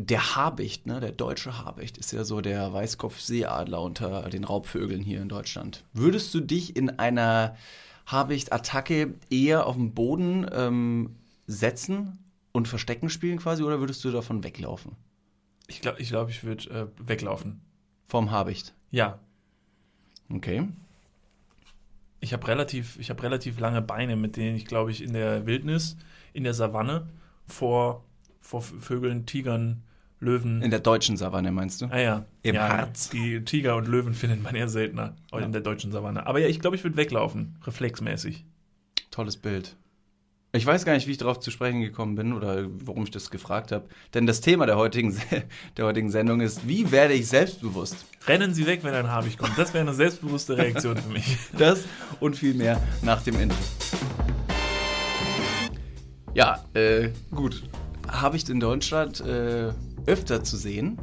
der Habicht, ne, der deutsche Habicht, ist ja so der Weißkopfseeadler unter den Raubvögeln hier in Deutschland. Würdest du dich in einer Habicht-Attacke eher auf den Boden ähm, setzen und Verstecken spielen quasi oder würdest du davon weglaufen? Ich glaube, ich, glaub, ich würde äh, weglaufen. Vom Habicht? Ja. Okay. Ich habe relativ, ich hab relativ lange Beine, mit denen ich, glaube ich, in der Wildnis, in der Savanne vor, vor Vögeln, Tigern, Löwen. In der deutschen Savanne meinst du? Ah ja. Im ja, Harz. Die Tiger und Löwen findet man eher seltener ja. in der deutschen Savanne. Aber ja, ich glaube, ich würde weglaufen, reflexmäßig. Tolles Bild. Ich weiß gar nicht, wie ich darauf zu sprechen gekommen bin oder warum ich das gefragt habe. Denn das Thema der heutigen, der heutigen Sendung ist, wie werde ich selbstbewusst? Rennen Sie weg, wenn ein Habich kommt. Das wäre eine selbstbewusste Reaktion für mich. Das und viel mehr nach dem Ende. Ja, äh, gut. Habe ich in Deutschland äh, öfter zu sehen.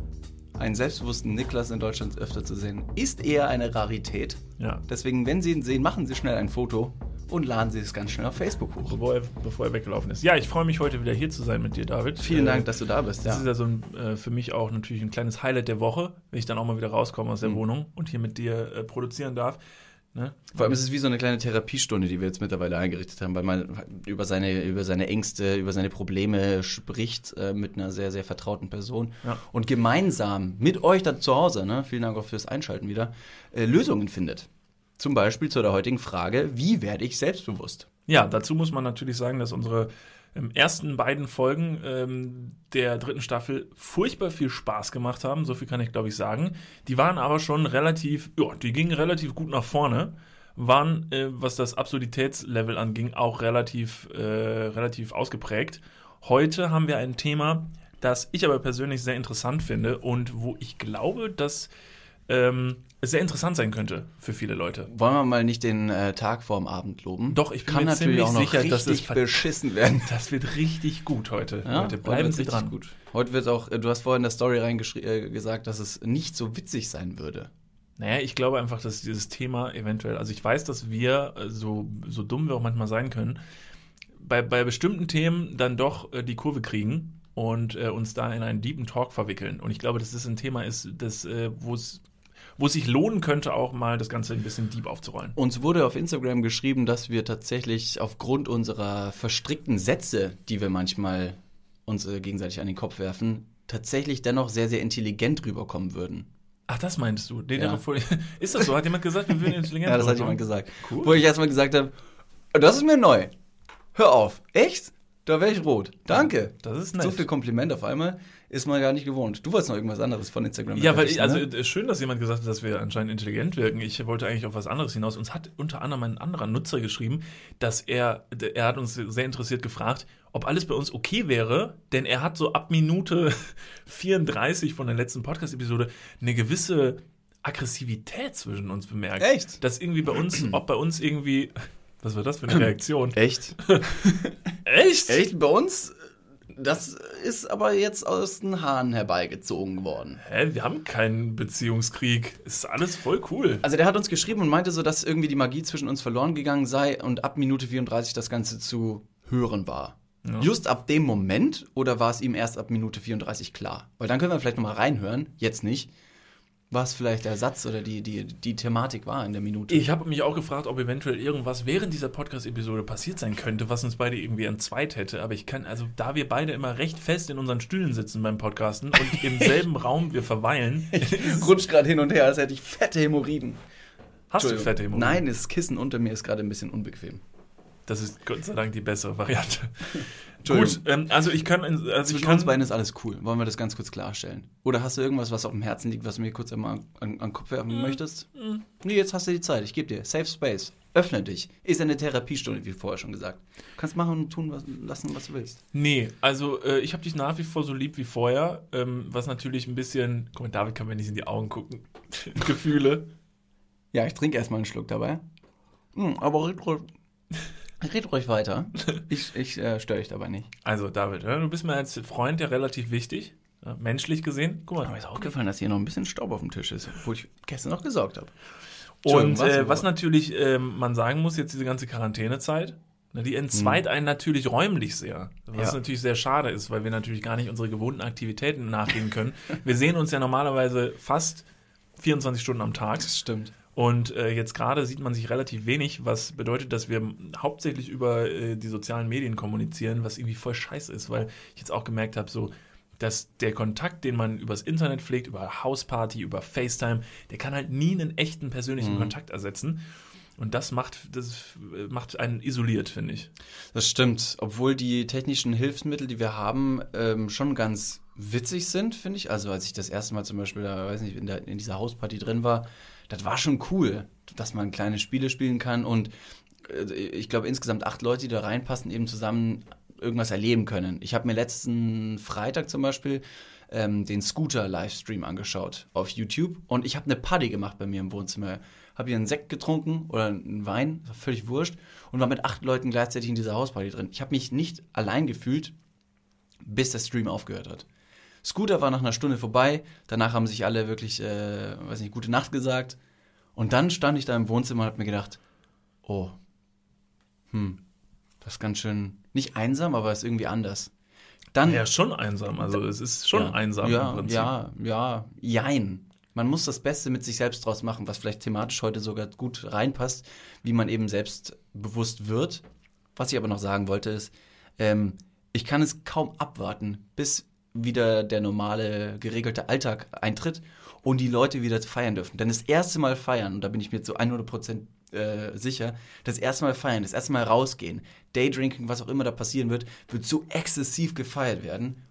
Einen selbstbewussten Niklas in Deutschland öfter zu sehen, ist eher eine Rarität. Ja. Deswegen, wenn Sie ihn sehen, machen Sie schnell ein Foto und laden Sie es ganz schnell auf Facebook hoch. Bevor er, bevor er weggelaufen ist. Ja, ich freue mich heute wieder hier zu sein mit dir, David. Vielen äh, Dank, dass du da bist. Das Ja. ist ja so ein, äh, für mich auch natürlich ein kleines Highlight der Woche, wenn ich dann auch mal wieder rauskomme aus der Mhm. Wohnung und hier mit dir äh, produzieren darf. Ne? Vor allem ist es wie so eine kleine Therapiestunde, die wir jetzt mittlerweile eingerichtet haben, weil man über seine, über seine Ängste, über seine Probleme spricht äh, mit einer sehr, sehr vertrauten Person Ja. und gemeinsam mit euch da zu Hause, ne, vielen Dank auch fürs Einschalten wieder, äh, Lösungen findet. Zum Beispiel zu der heutigen Frage, wie werde ich selbstbewusst? Ja, dazu muss man natürlich sagen, dass unsere ersten beiden Folgen ähm, der dritten Staffel furchtbar viel Spaß gemacht haben. So viel kann ich, glaube ich, sagen. Die waren aber schon relativ, ja, die gingen relativ gut nach vorne. Waren, äh, was das Absurditätslevel anging, auch relativ, äh, relativ ausgeprägt. Heute haben wir ein Thema, das ich aber persönlich sehr interessant finde und wo ich glaube, dass ähm, sehr interessant sein könnte für viele Leute. Wollen wir mal nicht den äh, Tag vorm Abend loben? Doch, ich bin Kann mir natürlich auch noch sicher, dass richtig es ver- beschissen werden. Das wird richtig gut heute. Ja, Leute, heute bleiben Sie dran. Gut. Heute wird auch, äh, du hast vorhin in der Story reingeschrieben, äh, gesagt, dass es nicht so witzig sein würde. Naja, ich glaube einfach, dass dieses Thema eventuell, also ich weiß, dass wir, äh, so, so dumm wir auch manchmal sein können, bei, bei bestimmten Themen dann doch äh, die Kurve kriegen und äh, uns da in einen deepen Talk verwickeln. Und ich glaube, dass das ein Thema ist, das, äh, wo es wo es sich lohnen könnte, auch mal das Ganze ein bisschen deep aufzurollen. Uns wurde auf Instagram geschrieben, dass wir tatsächlich aufgrund unserer verstrickten Sätze, die wir manchmal uns äh, gegenseitig an den Kopf werfen, tatsächlich dennoch sehr, sehr intelligent rüberkommen würden. Ach, das meinst du? Den Ja. Ist das so? Hat jemand gesagt, wir würden intelligent Ja, das hat jemand gesagt. Cool. Wo ich erstmal gesagt habe, das ist mir neu. Hör auf. Echt? Da wäre ich rot. Danke. Das ist nett. So viel Kompliment auf einmal ist man gar nicht gewohnt. Du wolltest noch irgendwas anderes von Instagram. Ja, weil ich, also berichten, ne? schön, dass jemand gesagt hat, dass wir anscheinend intelligent wirken. Ich wollte eigentlich auf was anderes hinaus. Uns hat unter anderem ein anderer Nutzer geschrieben, dass er, er hat uns sehr interessiert gefragt, ob alles bei uns okay wäre, denn er hat so ab Minute 34 von der letzten Podcast-Episode eine gewisse Aggressivität zwischen uns bemerkt. Echt? Dass irgendwie bei uns, ob bei uns irgendwie, was war das für eine Reaktion? Echt? Echt? Echt? Bei uns? Das ist aber jetzt aus den Haaren herbeigezogen worden. Hä, wir haben keinen Beziehungskrieg. Ist alles voll cool. Also der hat uns geschrieben und meinte so, dass irgendwie die Magie zwischen uns verloren gegangen sei und ab Minute 34 das Ganze zu hören war. Ja. Just ab dem Moment oder war es ihm erst ab Minute 34 klar? Weil dann können wir vielleicht nochmal reinhören, jetzt nicht, was vielleicht der Satz oder die, die, die Thematik war in der Minute. Ich habe mich auch gefragt, ob eventuell irgendwas während dieser Podcast-Episode passiert sein könnte, was uns beide irgendwie entzweit hätte. Aber ich kann, also da wir beide immer recht fest in unseren Stühlen sitzen beim Podcasten und im selben Raum wir verweilen, rutscht gerade hin und her, als hätte ich fette Hämorrhoiden. hast du fette Hämorrhoiden? Nein, das Kissen unter mir ist gerade ein bisschen unbequem. Das ist Gott sei Dank die bessere Variante. Gut, ähm, also ich kann, also ich Zwischen kann, uns beiden ist alles cool. Wollen wir das ganz kurz klarstellen? Oder hast du irgendwas, was auf dem Herzen liegt, was du mir kurz einmal an, an, an Kopf werfen möchtest? Nee, jetzt hast du die Zeit. Ich gebe dir. Safe Space. Öffne dich. Ist eine Therapiestunde, wie vorher schon gesagt. Du kannst machen und tun was, lassen, was du willst. Nee, also äh, ich habe dich nach wie vor so lieb wie vorher, ähm, was natürlich ein bisschen, guck mal, David kann mir nicht in die Augen gucken, Gefühle. Ja, ich trinke erstmal einen Schluck dabei. Hm, aber red ruhig, weiter. Ich, ich äh, störe dich dabei nicht. Also David, ja, du bist mir als Freund ja relativ wichtig, ja, menschlich gesehen. Guck Aber mal. mir ist auch gefallen, dass hier noch ein bisschen Staub auf dem Tisch ist, obwohl ich gestern noch gesaugt habe. Und äh, was? natürlich ähm, man sagen muss, jetzt diese ganze Quarantänezeit, Ne, Die entzweit einen natürlich räumlich sehr. Was Ja. natürlich sehr schade ist, weil wir natürlich gar nicht unsere gewohnten Aktivitäten nachgehen können. Wir sehen uns ja normalerweise fast 24 Stunden am Tag. Das stimmt. Und äh, jetzt gerade sieht man sich relativ wenig, was bedeutet, dass wir hauptsächlich über äh, die sozialen Medien kommunizieren, was irgendwie voll scheiße ist, weil ich jetzt auch gemerkt habe, so, dass der Kontakt, den man übers Internet pflegt, über Hausparty, über FaceTime, der kann halt nie einen echten persönlichen Mhm. Kontakt ersetzen. Und das macht, das äh, macht einen isoliert, finde ich. Das stimmt. Obwohl die technischen Hilfsmittel, die wir haben, ähm, schon ganz witzig sind, finde ich. Also als ich das erste Mal zum Beispiel, da, weiß nicht, in, der, in dieser Hausparty drin war, das war schon cool, dass man kleine Spiele spielen kann und äh, ich glaube insgesamt acht Leute, die da reinpassen, eben zusammen irgendwas erleben können. Ich habe mir letzten Freitag zum Beispiel ähm, den Scooter-Livestream angeschaut auf YouTube und ich habe eine Party gemacht bei mir im Wohnzimmer. Habe hier einen Sekt getrunken oder einen Wein, völlig wurscht, und war mit acht Leuten gleichzeitig in dieser Hausparty drin. Ich habe mich nicht allein gefühlt, bis der Stream aufgehört hat. Scooter war nach einer Stunde vorbei, danach haben sich alle wirklich, äh, weiß nicht, gute Nacht gesagt. Und dann stand ich da im Wohnzimmer und habe mir gedacht, oh, hm, das ist ganz schön, nicht einsam, aber ist irgendwie anders. Dann, Ja, schon einsam. Also es ist schon ja, einsam ja, im Prinzip. Ja, ja, jein. Man muss das Beste mit sich selbst draus machen, was vielleicht thematisch heute sogar gut reinpasst, wie man eben selbstbewusst wird. Was ich aber noch sagen wollte ist, ähm, ich kann es kaum abwarten, bis wieder der normale, geregelte Alltag eintritt und die Leute wieder feiern dürfen. Denn das erste Mal feiern, und da bin ich mir zu 100% äh, sicher, das erste Mal feiern, das erste Mal rausgehen, Daydrinking, was auch immer da passieren wird, wird so exzessiv gefeiert werden.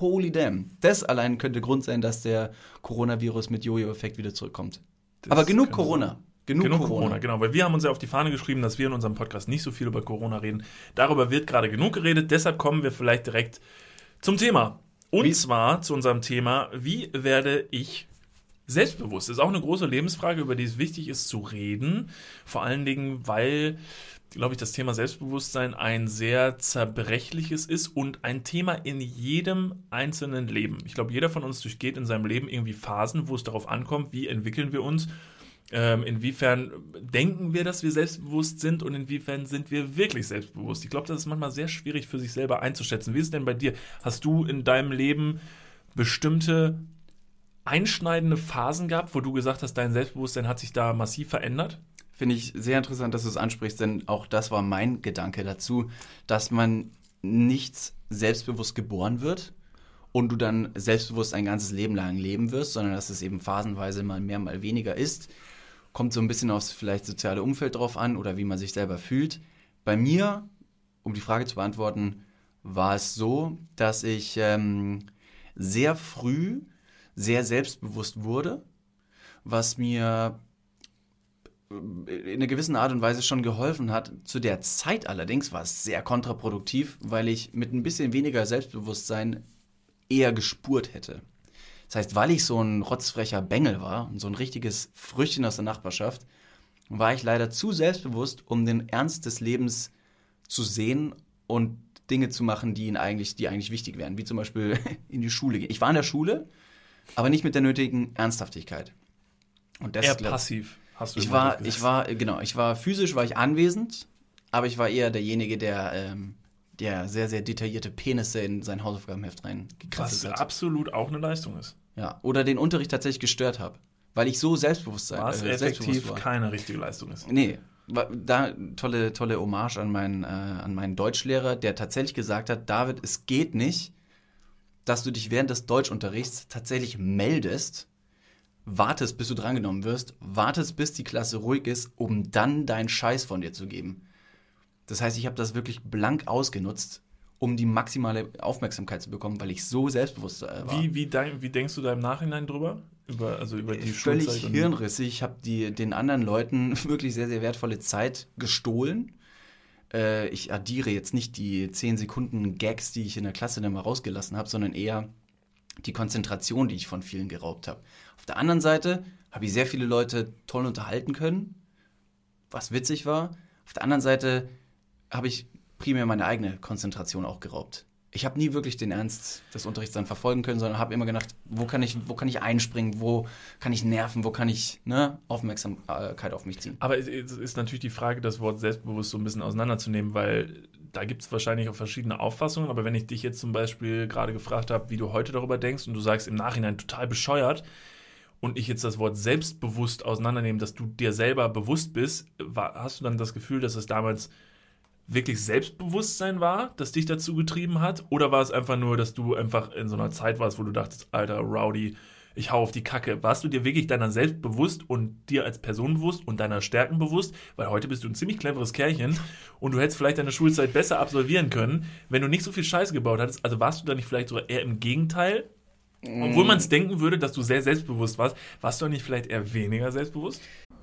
Holy damn. Das allein könnte Grund sein, dass der Coronavirus mit Jojo-Effekt wieder zurückkommt. Das Aber genug Corona. Genug, Genug Corona. Corona. genau. Weil wir haben uns ja auf die Fahne geschrieben, dass wir in unserem Podcast nicht so viel über Corona reden. Darüber wird gerade genug geredet. Deshalb kommen wir vielleicht direkt zum Thema. Und Wie- zwar zu unserem Thema, wie werde ich selbstbewusst? Das ist auch eine große Lebensfrage, über die es wichtig ist zu reden. Vor allen Dingen, weil, glaube ich, das Thema Selbstbewusstsein ein sehr zerbrechliches ist und ein Thema in jedem einzelnen Leben. Ich glaube, jeder von uns durchgeht in seinem Leben irgendwie Phasen, wo es darauf ankommt, wie entwickeln wir uns ähm, inwiefern denken wir, dass wir selbstbewusst sind und inwiefern sind wir wirklich selbstbewusst? Ich glaube, das ist manchmal sehr schwierig für sich selber einzuschätzen. Wie ist es denn bei dir? Hast du in deinem Leben bestimmte einschneidende Phasen gehabt, wo du gesagt hast, dein Selbstbewusstsein hat sich da massiv verändert? Finde ich sehr interessant, dass du es ansprichst, denn auch das war mein Gedanke dazu, dass man nicht selbstbewusst geboren wird und du dann selbstbewusst ein ganzes Leben lang leben wirst, sondern dass es eben phasenweise mal mehr, mal weniger ist. Kommt so ein bisschen aufs vielleicht soziale Umfeld drauf an oder wie man sich selber fühlt. Bei mir, um die Frage zu beantworten, war es so, dass ich ähm, sehr früh sehr selbstbewusst wurde, was mir in einer gewissen Art und Weise schon geholfen hat. Zu der Zeit allerdings war es sehr kontraproduktiv, weil ich mit ein bisschen weniger Selbstbewusstsein eher gespurt hätte. Das heißt, weil ich so ein rotzfrecher Bengel war und so ein richtiges Früchtchen aus der Nachbarschaft, war ich leider zu selbstbewusst, um den Ernst des Lebens zu sehen und Dinge zu machen, die, ihn eigentlich, die eigentlich wichtig wären, wie zum Beispiel in die Schule gehen. Ich war in der Schule, aber nicht mit der nötigen Ernsthaftigkeit. Und das Eher glaub- passiv, hast du ich war, ich war, genau, ich war physisch war ich anwesend, aber ich war eher derjenige, der, ähm, der sehr, sehr detaillierte Penisse in sein Hausaufgabenheft Was reingekratzt hat. absolut auch eine Leistung ist. Ja. Oder den Unterricht tatsächlich gestört habe. Weil ich so selbstbewusst sein Was äh, effektiv keine richtige Leistung ist. Nee, da tolle, tolle Hommage an meinen, äh, an meinen Deutschlehrer, der tatsächlich gesagt hat, David, es geht nicht, dass du dich während des Deutschunterrichts tatsächlich meldest, wartest, bis du drangenommen wirst, wartest, bis die Klasse ruhig ist, um dann deinen Scheiß von dir zu geben. Das heißt, ich habe das wirklich blank ausgenutzt, um die maximale Aufmerksamkeit zu bekommen, weil ich so selbstbewusst äh, war. Wie, wie, dein, wie denkst du da im Nachhinein drüber? Über, also über die völlig Schulzeit hirnrissig. Ich habe den anderen Leuten wirklich sehr, sehr wertvolle Zeit gestohlen. Äh, ich addiere jetzt nicht die 10 Sekunden Gags, die ich in der Klasse dann mal rausgelassen habe, sondern eher die Konzentration, die ich von vielen geraubt habe. Auf der anderen Seite habe ich sehr viele Leute toll unterhalten können, was witzig war. Auf der anderen Seite habe ich primär meine eigene Konzentration auch geraubt. ich habe nie wirklich den Ernst des Unterrichts dann verfolgen können, sondern habe immer gedacht, wo kann ich, wo kann ich einspringen, wo kann ich nerven, wo kann ich ne, Aufmerksamkeit auf mich ziehen. Aber es ist natürlich die Frage, das Wort selbstbewusst so ein bisschen auseinanderzunehmen, weil da gibt es wahrscheinlich auch verschiedene Auffassungen. Aber wenn ich dich jetzt zum Beispiel gerade gefragt habe, wie du heute darüber denkst und du sagst im Nachhinein total bescheuert und ich jetzt das Wort selbstbewusst auseinandernehme, dass du dir selber bewusst bist, hast du dann das Gefühl, dass es damals wirklich Selbstbewusstsein war, das dich dazu getrieben hat? Oder war es einfach nur, dass du einfach in so einer Zeit warst, wo du dachtest, alter Rowdy, ich hau auf die Kacke. Warst du dir wirklich deiner selbst bewusst und dir als Person bewusst und deiner Stärken bewusst? Weil heute bist du ein ziemlich cleveres Kerlchen und du hättest vielleicht deine Schulzeit besser absolvieren können, wenn du nicht so viel Scheiße gebaut hattest. Also warst du da nicht vielleicht sogar eher im Gegenteil? Obwohl man es denken würde, dass du sehr selbstbewusst warst, warst du nicht vielleicht eher weniger selbstbewusst?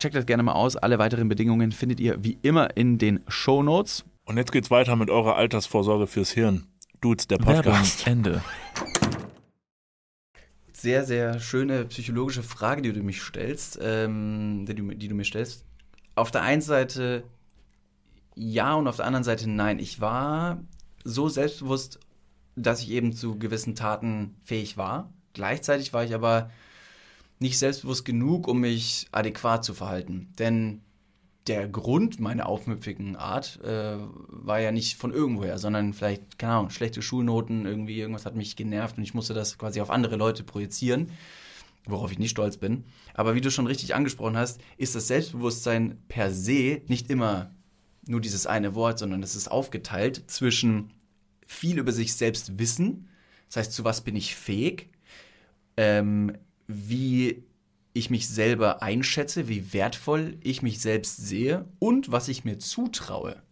Checkt das gerne mal aus. Alle weiteren Bedingungen findet ihr wie immer in den Show Notes. Und jetzt geht's weiter mit eurer Altersvorsorge fürs Hirn. Dudes, der Podcast. Ende. Sehr, sehr schöne psychologische Frage, die du mich stellst, ähm, die, du, die du mir stellst. Auf der einen Seite ja und auf der anderen Seite nein. Ich war so selbstbewusst, dass ich eben zu gewissen Taten fähig war. Gleichzeitig war ich aber nicht selbstbewusst genug, um mich adäquat zu verhalten. Denn der Grund meiner aufmüpfigen Art äh, war ja nicht von irgendwoher, sondern vielleicht, keine Ahnung, schlechte Schulnoten, irgendwie irgendwas hat mich genervt und ich musste das quasi auf andere Leute projizieren, worauf ich nicht stolz bin. Aber wie du schon richtig angesprochen hast, ist das Selbstbewusstsein per se nicht immer nur dieses eine Wort, sondern es ist aufgeteilt zwischen viel über sich selbst wissen, das heißt, zu was bin ich fähig, ähm, wie ich mich selber einschätze, wie wertvoll ich mich selbst sehe und was ich mir zutraue.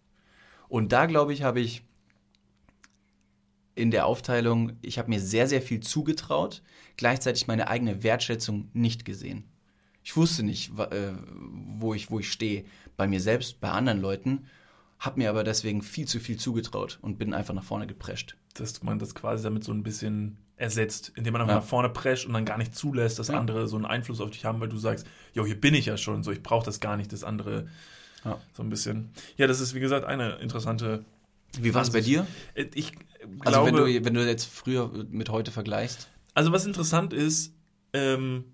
Und da, glaube ich, habe ich in der Aufteilung, ich habe mir sehr, sehr viel zugetraut, gleichzeitig meine eigene Wertschätzung nicht gesehen. Ich wusste nicht, äh, wo ich, wo ich stehe, bei mir selbst, bei anderen Leuten, habe mir aber deswegen viel zu viel zugetraut und bin einfach nach vorne geprescht. Dass man das quasi damit so ein bisschen ersetzt, indem man einfach Ja. nach vorne prescht und dann gar nicht zulässt, dass Ja. andere so einen Einfluss auf dich haben, weil du sagst, jo, hier bin ich ja schon, so ich brauche das gar nicht, das andere Ja. so ein bisschen. Ja, das ist wie gesagt eine interessante. Wie war es bei dir? Äh, Ich Also glaube, wenn du, wenn du jetzt früher mit heute vergleichst. Also was interessant ist, ähm,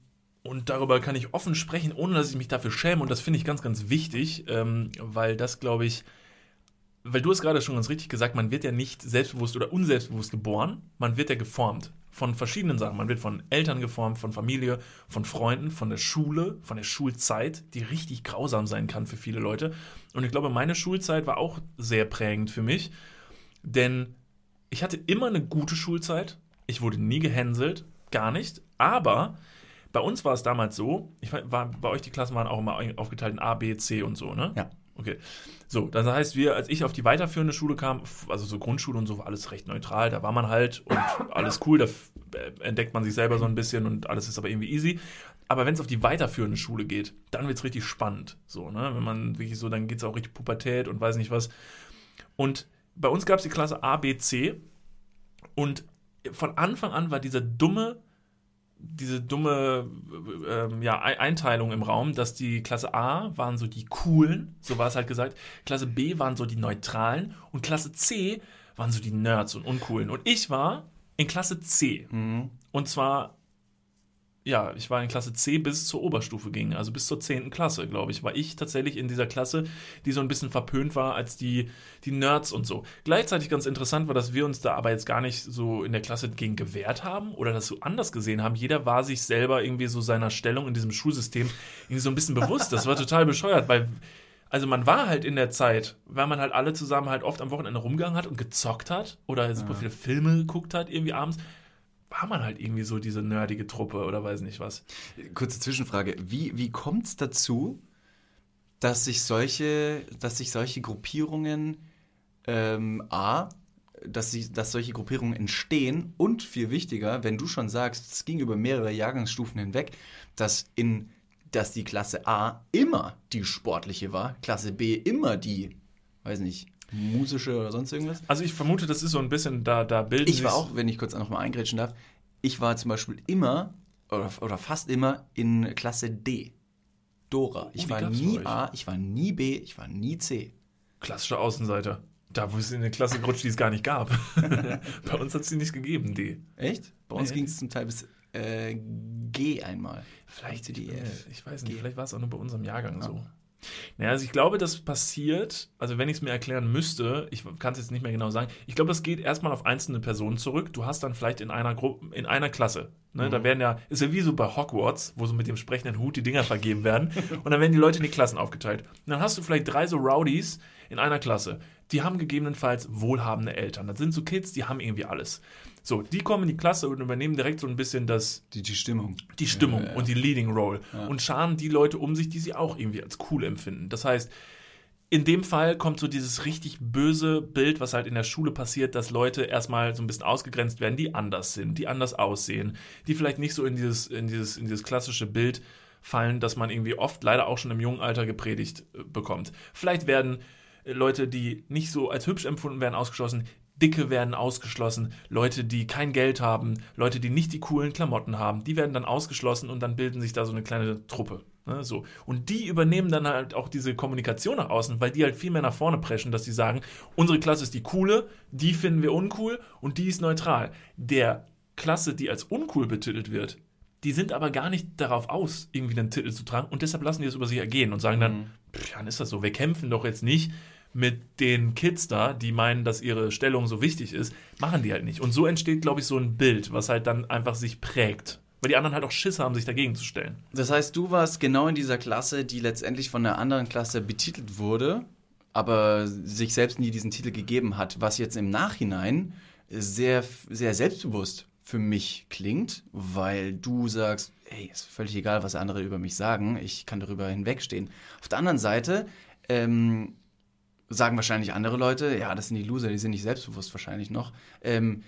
und darüber kann ich offen sprechen, ohne dass ich mich dafür schäme, und das finde ich ganz, ganz wichtig, ähm, weil das, glaube ich, weil du es gerade schon ganz richtig gesagt, man wird ja nicht selbstbewusst oder unselbstbewusst geboren, man wird ja geformt von verschiedenen Sachen. Man wird von Eltern geformt, von Familie, von Freunden, von der Schule, von der Schulzeit, die richtig grausam sein kann für viele Leute. Und ich glaube, meine Schulzeit war auch sehr prägend für mich, denn ich hatte immer eine gute Schulzeit. Ich wurde nie gehänselt, gar nicht. Aber bei uns war es damals so, ich war, bei euch die Klassen waren auch immer aufgeteilt in A, B, C und so, ne? Ja. Okay. So, das heißt, wir, als ich auf die weiterführende Schule kam, also so Grundschule und so, war alles recht neutral. Da war man halt und alles cool, da äh, entdeckt man sich selber so ein bisschen und alles ist aber irgendwie easy. Aber wenn es auf die weiterführende Schule geht, dann wird es richtig spannend. So, ne? Wenn man wirklich so, dann geht es auch richtig Pubertät und weiß nicht was. Und bei uns gab es die Klasse A, B, C. Und von Anfang an war dieser dumme, diese dumme äh, ja, Ei- Einteilung im Raum, dass die Klasse A waren so die coolen, so war es halt gesagt, Klasse B waren so die neutralen und Klasse C waren so die Nerds und uncoolen. Und ich war in Klasse C. Und zwar, ja, ich war in Klasse C bis zur Oberstufe ging, also bis zur 10. Klasse, glaube ich, war ich tatsächlich in dieser Klasse, die so ein bisschen verpönt war als die, die Nerds und so. Gleichzeitig ganz interessant war, dass wir uns da aber jetzt gar nicht so in der Klasse gegen gewehrt haben oder das so anders gesehen haben. Jeder war sich selber irgendwie so seiner Stellung in diesem Schulsystem irgendwie so ein bisschen bewusst. Das war total bescheuert, weil also man war halt in der Zeit, weil man halt alle zusammen halt oft am Wochenende rumgegangen hat und gezockt hat oder super viele Filme geguckt hat irgendwie abends, war man halt irgendwie so diese nerdige Truppe oder weiß nicht was. Kurze Zwischenfrage. Wie, wie kommt es dazu, dass sich solche, dass sich solche Gruppierungen ähm, A, dass, sie, dass solche Gruppierungen entstehen und viel wichtiger, wenn du schon sagst, es ging über mehrere Jahrgangsstufen hinweg, dass in dass die Klasse A immer die sportliche war, Klasse B immer die, weiß nicht, musische oder sonst irgendwas. Also ich vermute, das ist so ein bisschen, da, da bilden Ich war auch, wenn ich kurz noch mal eingrätschen darf, ich war zum Beispiel immer oder, oder fast immer in Klasse D. Dora. Ich Oh, war nie? A, ich war nie B, ich war nie C. klassische Außenseiter. Da wo es in eine Klasse gerutscht, die es gar nicht gab. Bei uns hat es die nicht gegeben, die. Echt? Bei uns Nee. ging es zum Teil bis äh, G einmal. Vielleicht, C, D, ich, ich weiß nicht, G. vielleicht war es auch nur bei unserem Jahrgang Ja. so. Naja, also ich glaube, das passiert, also wenn ich es mir erklären müsste, ich kann es jetzt nicht mehr genau sagen, ich glaube, das geht erstmal auf einzelne Personen zurück. Du hast dann vielleicht in einer Gruppe, in einer Klasse, ne, Mhm. da werden ja, ist ja wie so bei Hogwarts, wo so mit dem sprechenden Hut die Dinger vergeben werden und dann werden die Leute in die Klassen aufgeteilt. Und dann hast du vielleicht drei so Rowdies in einer Klasse. Die haben gegebenenfalls wohlhabende Eltern. Das sind so Kids, die haben irgendwie alles. So, die kommen in die Klasse und übernehmen direkt so ein bisschen das, Die, die Stimmung. die Stimmung Ja, ja, ja. und die Leading Role und scharen die Leute um sich, die sie auch irgendwie als cool empfinden. Das heißt, in dem Fall kommt so dieses richtig böse Bild, was halt in der Schule passiert, dass Leute erstmal so ein bisschen ausgegrenzt werden, die anders sind, die anders aussehen, die vielleicht nicht so in dieses, in dieses, in dieses klassische Bild fallen, das man irgendwie oft leider auch schon im jungen Alter gepredigt äh, bekommt. Vielleicht werden äh, Leute, die nicht so als hübsch empfunden werden, ausgeschlossen. Dicke werden ausgeschlossen, Leute, die kein Geld haben, Leute, die nicht die coolen Klamotten haben, die werden dann ausgeschlossen und dann bilden sich da so eine kleine Truppe. Ne, so. Und die übernehmen dann halt auch diese Kommunikation nach außen, weil die halt viel mehr nach vorne preschen, dass die sagen, unsere Klasse ist die coole, die finden wir uncool und die ist neutral. Der Klasse, die als uncool betitelt wird, die sind aber gar nicht darauf aus, irgendwie einen Titel zu tragen und deshalb lassen die es über sich ergehen und sagen dann, "Pff, ja, dann ist das so, wir kämpfen doch jetzt nicht mit den Kids da, die meinen, dass ihre Stellung so wichtig ist, machen die halt nicht. Und so entsteht, glaube ich, so ein Bild, was halt dann einfach sich prägt. Weil die anderen halt auch Schiss haben, sich dagegen zu stellen. Das heißt, du warst genau in dieser Klasse, die letztendlich von einer anderen Klasse betitelt wurde, aber sich selbst nie diesen Titel gegeben hat, was jetzt im Nachhinein sehr, sehr selbstbewusst für mich klingt, weil du sagst, hey, ist völlig egal, was andere über mich sagen, ich kann darüber hinwegstehen. Auf der anderen Seite ähm, sagen wahrscheinlich andere Leute, ja, das sind die Loser, die sind nicht selbstbewusst wahrscheinlich noch. Ähm,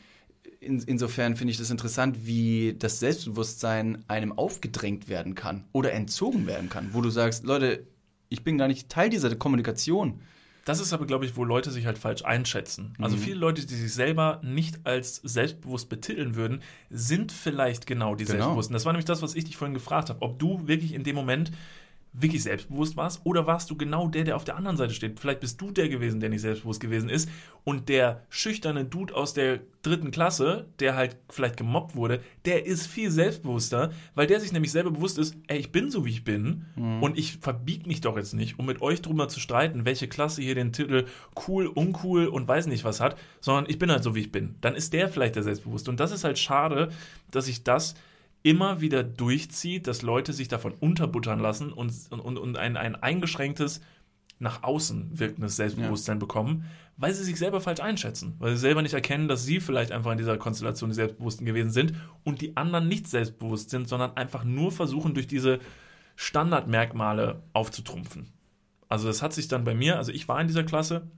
in, insofern finde ich das interessant, wie das Selbstbewusstsein einem aufgedrängt werden kann oder entzogen werden kann, wo du sagst, Leute, ich bin gar nicht Teil dieser Kommunikation. Das ist aber, glaube ich, wo Leute sich halt falsch einschätzen. Also mhm. viele Leute, die sich selber nicht als selbstbewusst betiteln würden, sind vielleicht genau die genau. Selbstbewussten. Das war nämlich das, was ich dich vorhin gefragt habe. Ob du wirklich in dem Moment wirklich selbstbewusst warst oder warst du genau der, der auf der anderen Seite steht? Vielleicht bist du der gewesen, der nicht selbstbewusst gewesen ist und der schüchterne Dude aus der dritten Klasse, der halt vielleicht gemobbt wurde, der ist viel selbstbewusster, weil der sich nämlich selber bewusst ist, ey, ich bin so, wie ich bin mhm. und ich verbieg mich doch jetzt nicht, um mit euch drüber zu streiten, welche Klasse hier den Titel cool, uncool und weiß nicht was hat, sondern ich bin halt so, wie ich bin. Dann ist der vielleicht der Selbstbewusste und das ist halt schade, dass ich das immer wieder durchzieht, dass Leute sich davon unterbuttern lassen und, und, und ein, ein eingeschränktes, nach außen wirkendes Selbstbewusstsein ja. bekommen, weil sie sich selber falsch einschätzen, weil sie selber nicht erkennen, dass sie vielleicht einfach in dieser Konstellation die Selbstbewussten gewesen sind und die anderen nicht selbstbewusst sind, sondern einfach nur versuchen, durch diese Standardmerkmale aufzutrumpfen. Also das hat sich dann bei mir, also ich war in dieser Klasse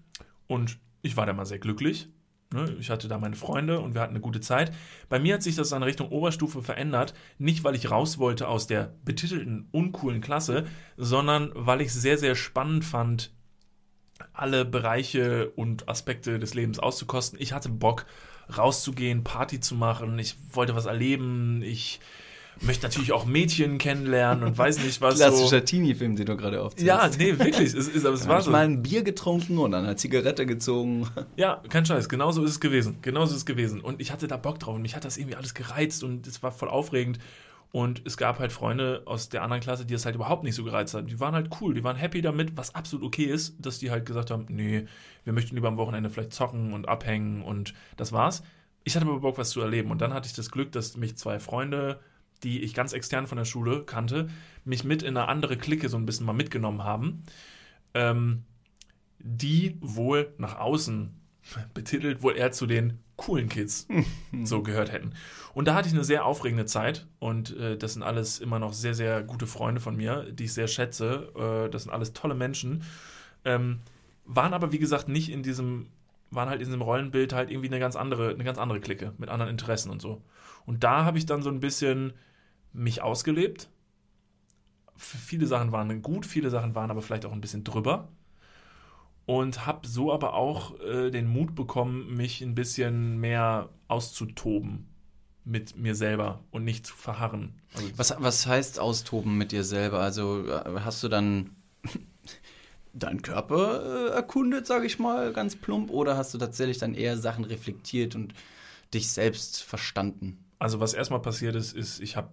und ich war da mal sehr glücklich, ich hatte da meine Freunde und wir hatten eine gute Zeit. Bei mir hat sich das in Richtung Oberstufe verändert, nicht weil ich raus wollte aus der betitelten, uncoolen Klasse, sondern weil ich es sehr, sehr spannend fand, alle Bereiche und Aspekte des Lebens auszukosten. Ich hatte Bock, rauszugehen, Party zu machen, ich wollte was erleben, ich möchte natürlich auch Mädchen kennenlernen und weiß nicht was. Klassischer so. Teenie-Film, den du gerade aufziehst. Ja, nee, wirklich. Es, ist, aber es war so. mal ein Bier getrunken und dann eine Zigarette gezogen. Ja, kein Scheiß. Genauso ist es gewesen. Genauso ist es gewesen. Und ich hatte da Bock drauf und mich hat das irgendwie alles gereizt und es war voll aufregend. Und es gab halt Freunde aus der anderen Klasse, die das halt überhaupt nicht so gereizt haben. Die waren halt cool, die waren happy damit, was absolut okay ist, dass die halt gesagt haben, nee, wir möchten lieber am Wochenende vielleicht zocken und abhängen und das war's. Ich hatte aber Bock, was zu erleben. Und dann hatte ich das Glück, dass mich zwei Freunde die ich ganz extern von der Schule kannte, mich mit in eine andere Clique so ein bisschen mal mitgenommen haben, ähm, die wohl nach außen betitelt wohl eher zu den coolen Kids so gehört hätten. Und da hatte ich eine sehr aufregende Zeit und äh, das sind alles immer noch sehr, sehr gute Freunde von mir, die ich sehr schätze. Äh, das sind alles tolle Menschen. Ähm, waren aber, wie gesagt, nicht in diesem, waren halt in diesem Rollenbild halt irgendwie eine ganz andere, eine ganz andere Clique mit anderen Interessen und so. Und da habe ich dann so ein bisschen mich ausgelebt. Viele Sachen waren gut, viele Sachen waren aber vielleicht auch ein bisschen drüber. Und habe so aber auch äh, den Mut bekommen, mich ein bisschen mehr auszutoben mit mir selber und nicht zu verharren. Also was, was heißt austoben mit dir selber? Also äh, hast du dann deinen Körper äh, erkundet, sage ich mal, ganz plump, oder hast du tatsächlich dann eher Sachen reflektiert und dich selbst verstanden? Also was erstmal passiert ist, ist, ich habe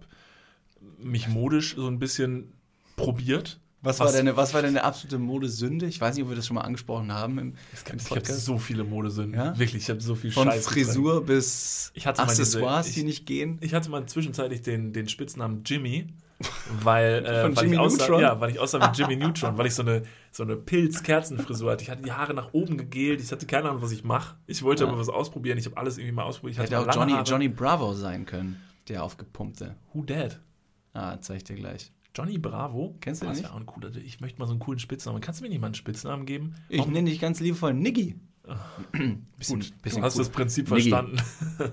mich modisch so ein bisschen probiert. Was war, deine, was war deine absolute Modesünde? Ich weiß nicht, ob wir das schon mal angesprochen haben im, im Ich habe so viele Modesünden. Ja? Wirklich, ich habe so viel Von Scheiß. Frisur drin. bis Accessoires, diese, ich, die nicht gehen. Ich hatte mal zwischenzeitlich den, den Spitznamen Jimmy, weil, äh, weil, ich aussah, ja, weil ich aussah wie Jimmy Neutron, weil ich so eine, so eine Pilz-Kerzenfrisur hatte. Ich hatte die Haare nach oben gegelt, ich hatte keine Ahnung, was ich mache. Ich wollte ja. aber was ausprobieren, ich habe alles irgendwie mal ausprobiert. Ich Hätte auch Johnny, Johnny Bravo sein können, der aufgepumpte. Who Dad? Ah, zeig ich dir gleich. Johnny Bravo? Kennst du den nicht? Auch ein cooler, ich möchte mal so einen coolen Spitznamen. Kannst du mir nicht mal einen Spitznamen geben? Ich nenne dich ganz liebevoll Niggi. bisschen, Gut, bisschen du hast cool. das Prinzip Niggi. verstanden.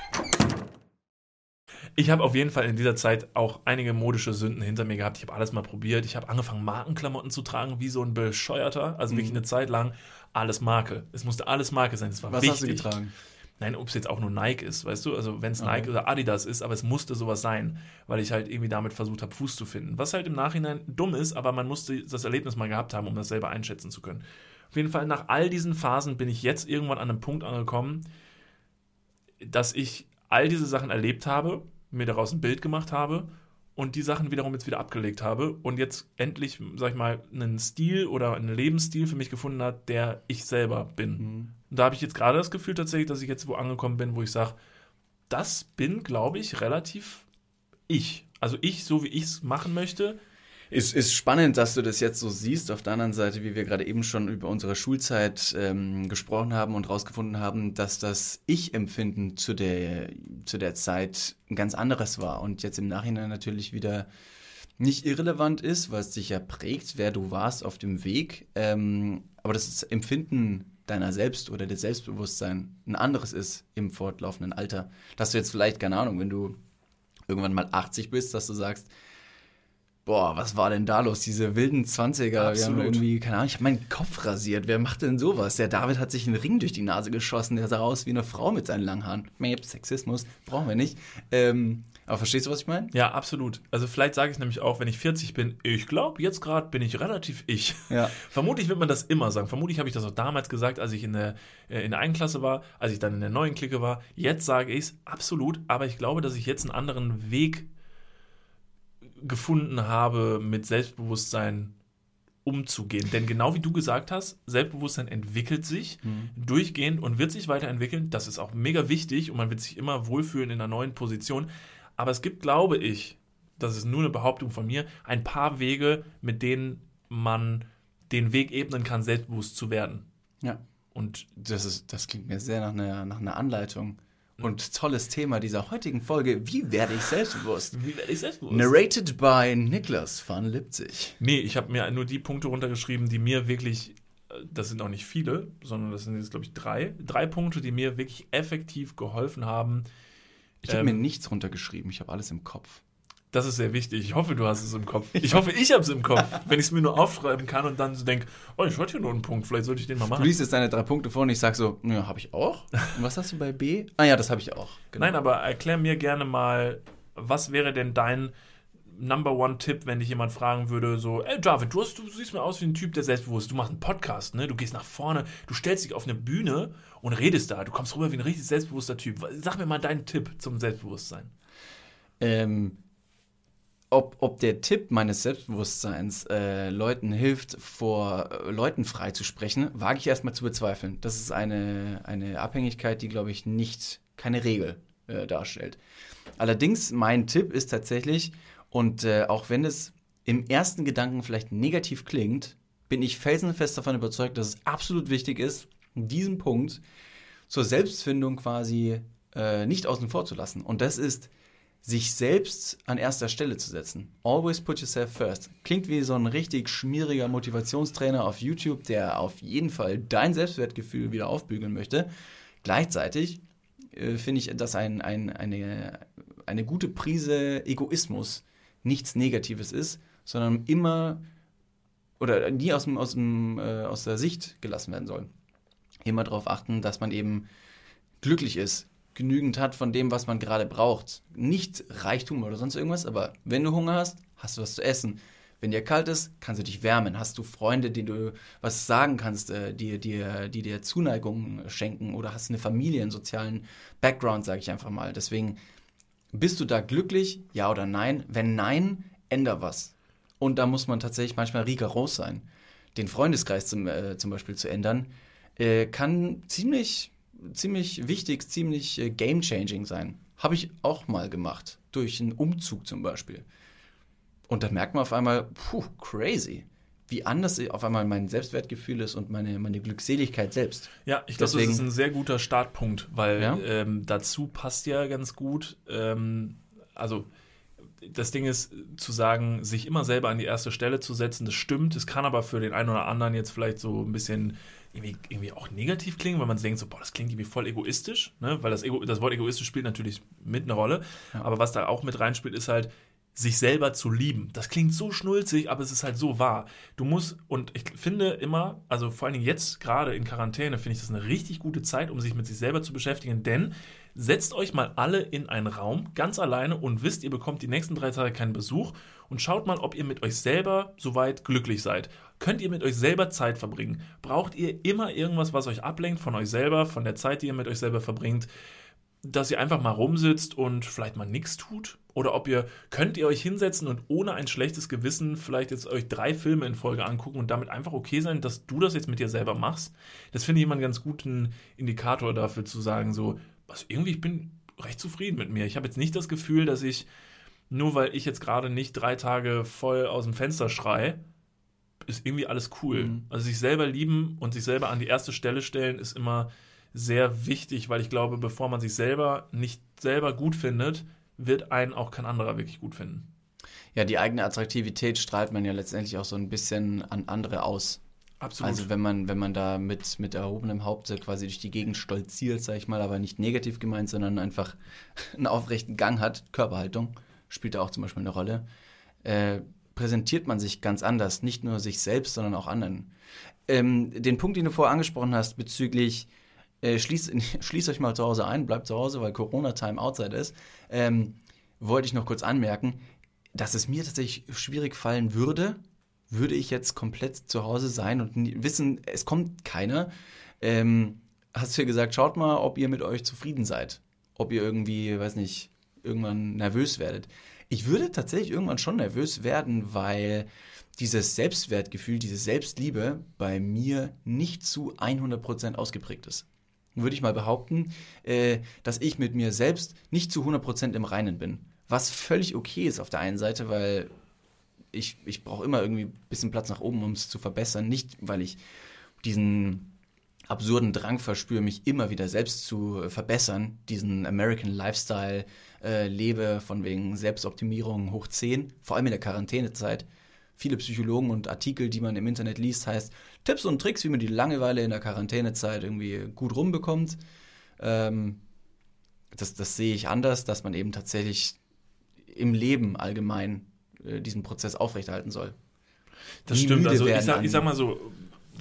Ich habe auf jeden Fall in dieser Zeit auch einige modische Sünden hinter mir gehabt. Ich habe alles mal probiert. Ich habe angefangen, Markenklamotten zu tragen, wie so ein Bescheuerter. Also wirklich eine Zeit lang alles Marke. Es musste alles Marke sein. Das war Mhm. Was wichtig. hast du getragen? Nein, ob es jetzt auch nur Nike ist, weißt du? Also wenn es Okay. Nike oder Adidas ist, aber es musste sowas sein, weil ich halt irgendwie damit versucht habe, Fuß zu finden. Was halt im Nachhinein dumm ist, aber man musste das Erlebnis mal gehabt haben, um das selber einschätzen zu können. Auf jeden Fall, nach all diesen Phasen bin ich jetzt irgendwann an einem Punkt angekommen, dass ich all diese Sachen erlebt habe, mir daraus ein Bild gemacht habe und die Sachen wiederum jetzt wieder abgelegt habe und jetzt endlich, sag ich mal, einen Stil oder einen Lebensstil für mich gefunden hat, der ich selber bin. Und da habe ich jetzt gerade das Gefühl tatsächlich, dass ich jetzt wo angekommen bin, wo ich sage, das bin, glaube ich, relativ ich. Also ich, so wie ich es machen möchte. Ist, ist spannend, dass du das jetzt so siehst. Auf der anderen Seite, wie wir gerade eben schon über unsere Schulzeit ähm, gesprochen haben und rausgefunden haben, dass das Ich-Empfinden zu der, zu der Zeit ein ganz anderes war und jetzt im Nachhinein natürlich wieder nicht irrelevant ist, weil es dich ja prägt, wer du warst auf dem Weg. Ähm, aber das Empfinden deiner selbst oder des Selbstbewusstsein ein anderes ist im fortlaufenden Alter. Dass du jetzt vielleicht, keine Ahnung, wenn du irgendwann mal 80 bist, dass du sagst, boah, was war denn da los? Diese wilden 20er, wir haben Absolut. irgendwie, keine Ahnung, ich habe meinen Kopf rasiert. Wer macht denn sowas? Der David hat sich einen Ring durch die Nase geschossen, der sah aus wie eine Frau mit seinen langen Haaren. Mäp, Sexismus, brauchen wir nicht. Ähm, aber verstehst du, was ich meine? Ja, absolut. Also vielleicht sage ich nämlich auch, wenn ich 40 bin, ich glaube, jetzt gerade bin ich relativ ich. Ja. Vermutlich wird man das immer sagen. Vermutlich habe ich das auch damals gesagt, als ich in der, äh, in der einen Klasse war, als ich dann in der neuen Clique war. Jetzt sage ich es absolut, aber ich glaube, dass ich jetzt einen anderen Weg gefunden habe, mit Selbstbewusstsein umzugehen. Denn genau wie du gesagt hast, Selbstbewusstsein entwickelt sich durchgehend und wird sich weiterentwickeln. Das ist auch mega wichtig und man wird sich immer wohlfühlen in einer neuen Position. Aber es gibt, glaube ich, das ist nur eine Behauptung von mir, ein paar Wege, mit denen man den Weg ebnen kann, selbstbewusst zu werden. Ja. Und Das, ist, das klingt mir sehr nach einer, nach einer Anleitung. Und tolles Thema dieser heutigen Folge. Wie werde ich selbstbewusst? wie werde ich selbstbewusst? Narrated by Niklas van Lipzig. Nee, ich habe mir nur die Punkte runtergeschrieben, die mir wirklich, äh, das sind auch nicht viele, sondern das sind jetzt, glaube ich, drei. Drei Punkte, die mir wirklich effektiv geholfen haben. Ich habe Ähm, mir nichts runtergeschrieben, ich habe alles im Kopf. Das ist sehr wichtig. Ich hoffe, du hast es im Kopf. Ich hoffe, ich habe es im Kopf. Wenn ich es mir nur aufschreiben kann und dann so denke, oh, ich hatte hier nur einen Punkt, vielleicht sollte ich den mal Du machen. liest jetzt deine drei Punkte vor und ich sag so, ja, habe ich auch. Und was hast du bei B? Ah ja, das habe ich auch. Genau. Nein, aber erklär mir gerne mal, was wäre denn dein Number One Tipp, wenn dich jemand fragen würde, so, ey David, du, hast, du siehst mir aus wie ein Typ, der selbstbewusst, du machst einen Podcast, ne? Du gehst nach vorne, du stellst dich auf eine Bühne und redest da, du kommst rüber wie ein richtig selbstbewusster Typ. Sag mir mal deinen Tipp zum Selbstbewusstsein. Ähm, ob, ob der Tipp meines Selbstbewusstseins äh, Leuten hilft, vor äh, Leuten frei zu sprechen, wage ich erstmal zu bezweifeln. Das ist eine, eine Abhängigkeit, die, glaube ich, nicht keine Regel äh, darstellt. Allerdings, mein Tipp ist tatsächlich, und äh, auch wenn es im ersten Gedanken vielleicht negativ klingt, bin ich felsenfest davon überzeugt, dass es absolut wichtig ist, diesen Punkt zur Selbstfindung quasi äh, nicht außen vor zu lassen. Und das ist sich selbst an erster Stelle zu setzen. Always put yourself first. Klingt wie so ein richtig schmieriger Motivationstrainer auf YouTube, der auf jeden Fall dein Selbstwertgefühl wieder aufbügeln möchte. Gleichzeitig äh, finde ich, dass ein, ein, eine, eine gute Prise Egoismus nichts Negatives ist, sondern immer oder nie aus, dem, aus, dem, äh, aus der Sicht gelassen werden soll. Immer darauf achten, dass man eben glücklich ist, genügend hat von dem, was man gerade braucht. Nicht Reichtum oder sonst irgendwas, aber wenn du Hunger hast, hast du was zu essen. Wenn dir kalt ist, kannst du dich wärmen. Hast du Freunde, denen du was sagen kannst, äh, die, die, die dir Zuneigung schenken oder hast eine Familie, einen sozialen Background, sage ich einfach mal. Deswegen, bist du da glücklich, ja oder nein? Wenn nein, änder was. Und da muss man tatsächlich manchmal rigoros sein. Den Freundeskreis zum, äh, zum Beispiel zu ändern, äh, kann ziemlich ziemlich wichtig, ziemlich äh, game-changing sein. Habe ich auch mal gemacht. Durch einen Umzug zum Beispiel. Und da merkt man auf einmal, puh, crazy. Wie anders auf einmal mein Selbstwertgefühl ist und meine, meine Glückseligkeit selbst. Ja, ich glaube, das ist ein sehr guter Startpunkt, weil ja? ähm, dazu passt ja ganz gut. Ähm, also, das Ding ist, zu sagen, sich immer selber an die erste Stelle zu setzen, das stimmt. Es kann aber für den einen oder anderen jetzt vielleicht so ein bisschen irgendwie, irgendwie auch negativ klingen, weil man denkt so, boah, das klingt irgendwie voll egoistisch, ne? weil das, Ego, das Wort egoistisch spielt natürlich mit eine Rolle, ja. aber was da auch mit reinspielt, ist halt, sich selber zu lieben. Das klingt so schnulzig, aber es ist halt so wahr. Du musst, und ich finde immer, also vor allen Dingen jetzt gerade in Quarantäne, finde ich das eine richtig gute Zeit, um sich mit sich selber zu beschäftigen, denn setzt euch mal alle in einen Raum, ganz alleine und wisst, ihr bekommt die nächsten drei Tage keinen Besuch und schaut mal, ob ihr mit euch selber soweit glücklich seid. Könnt ihr mit euch selber Zeit verbringen? Braucht ihr immer irgendwas, was euch ablenkt von euch selber, von der Zeit, die ihr mit euch selber verbringt? dass ihr einfach mal rumsitzt und vielleicht mal nichts tut? Oder ob ihr, könnt ihr euch hinsetzen und ohne ein schlechtes Gewissen vielleicht jetzt euch drei Filme in Folge angucken und damit einfach okay sein, dass du das jetzt mit dir selber machst? Das finde ich immer einen ganz guten Indikator dafür zu sagen, so, was irgendwie, ich bin recht zufrieden mit mir. Ich habe jetzt nicht das Gefühl, dass ich, nur weil ich jetzt gerade nicht drei Tage voll aus dem Fenster schrei, ist irgendwie alles cool. Mhm. Also sich selber lieben und sich selber an die erste Stelle stellen, ist immer sehr wichtig, weil ich glaube, bevor man sich selber nicht selber gut findet, wird einen auch kein anderer wirklich gut finden. Ja, die eigene Attraktivität strahlt man ja letztendlich auch so ein bisschen an andere aus. Absolut. Also wenn man, wenn man da mit, mit erhobenem Haupte quasi durch die Gegend stolziert, sag ich mal, aber nicht negativ gemeint, sondern einfach einen aufrechten Gang hat, Körperhaltung, spielt da auch zum Beispiel eine Rolle, äh, präsentiert man sich ganz anders, nicht nur sich selbst, sondern auch anderen. Ähm, den Punkt, den du vorher angesprochen hast, bezüglich äh, schließt, schließt euch mal zu Hause ein, bleibt zu Hause, weil Corona-Time outside ist, ähm, wollte ich noch kurz anmerken, dass es mir tatsächlich schwierig fallen würde, würde ich jetzt komplett zu Hause sein und wissen, es kommt keiner. Ähm, hast du ja gesagt, schaut mal, ob ihr mit euch zufrieden seid. Ob ihr irgendwie, weiß nicht, irgendwann nervös werdet. Ich würde tatsächlich irgendwann schon nervös werden, weil dieses Selbstwertgefühl, diese Selbstliebe bei mir nicht zu 100% ausgeprägt ist würde ich mal behaupten, äh, dass ich mit mir selbst nicht zu 100% im Reinen bin. Was völlig okay ist auf der einen Seite, weil ich, ich brauche immer irgendwie ein bisschen Platz nach oben, um es zu verbessern. Nicht, weil ich diesen absurden Drang verspüre, mich immer wieder selbst zu verbessern, diesen American Lifestyle äh, lebe, von wegen Selbstoptimierung hoch 10, vor allem in der Quarantänezeit viele Psychologen und Artikel, die man im Internet liest, heißt Tipps und Tricks, wie man die Langeweile in der Quarantänezeit irgendwie gut rumbekommt. Ähm, das, das sehe ich anders, dass man eben tatsächlich im Leben allgemein äh, diesen Prozess aufrechterhalten soll. Das Nie stimmt. Also ich sag, ich sag mal so,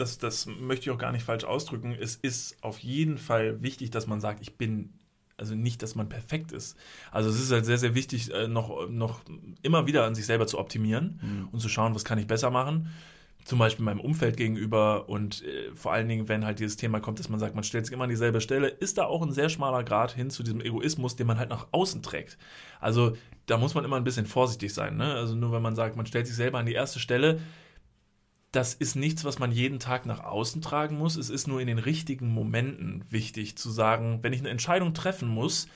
das, das möchte ich auch gar nicht falsch ausdrücken. Es ist auf jeden Fall wichtig, dass man sagt, ich bin also nicht, dass man perfekt ist. Also es ist halt sehr, sehr wichtig, äh, noch, noch immer wieder an sich selber zu optimieren mhm. und zu schauen, was kann ich besser machen. Zum Beispiel meinem Umfeld gegenüber und äh, vor allen Dingen, wenn halt dieses Thema kommt, dass man sagt, man stellt sich immer an dieselbe Stelle, ist da auch ein sehr schmaler Grad hin zu diesem Egoismus, den man halt nach außen trägt. Also da muss man immer ein bisschen vorsichtig sein. Ne? Also nur wenn man sagt, man stellt sich selber an die erste Stelle, das ist nichts, was man jeden Tag nach außen tragen muss. Es ist nur in den richtigen Momenten wichtig zu sagen, wenn ich eine Entscheidung treffen muss,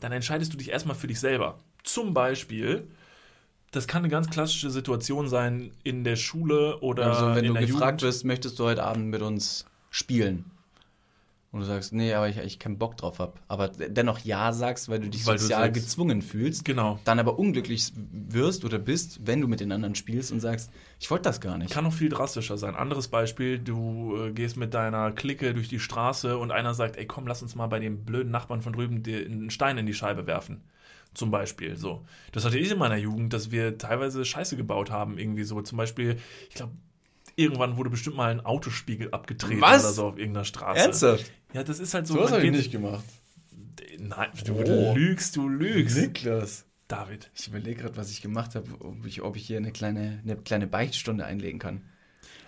dann entscheidest du dich erstmal für dich selber. Zum Beispiel, das kann eine ganz klassische Situation sein in der Schule oder also wenn in du der gefragt Jugend. wirst, möchtest du heute Abend mit uns spielen? Und du sagst, nee, aber ich, ich keinen Bock drauf hab. Aber dennoch Ja sagst, weil du dich Weil du sozial sagst- gezwungen fühlst. Genau. Dann aber unglücklich wirst oder bist, wenn du mit den anderen spielst und sagst, ich wollte das gar nicht. Kann noch viel drastischer sein. Anderes Beispiel, du äh, gehst mit deiner Clique durch die Straße und einer sagt, ey komm, lass uns mal bei dem blöden Nachbarn von drüben dir einen Stein in die Scheibe werfen. Zum Beispiel so. Das hatte ich in meiner Jugend, dass wir teilweise Scheiße gebaut haben, irgendwie so. Zum Beispiel, ich glaube, irgendwann wurde bestimmt mal ein Autospiegel abgetreten Was? oder so auf irgendeiner Straße. Ernsthaft? Ja, das ist halt so. So was habe ich nicht gemacht. Nein, du Oh. lügst, du lügst. Niklas. David. Ich überlege gerade, was ich gemacht habe, ob ich, ob ich hier eine kleine, eine kleine Beichtstunde einlegen kann.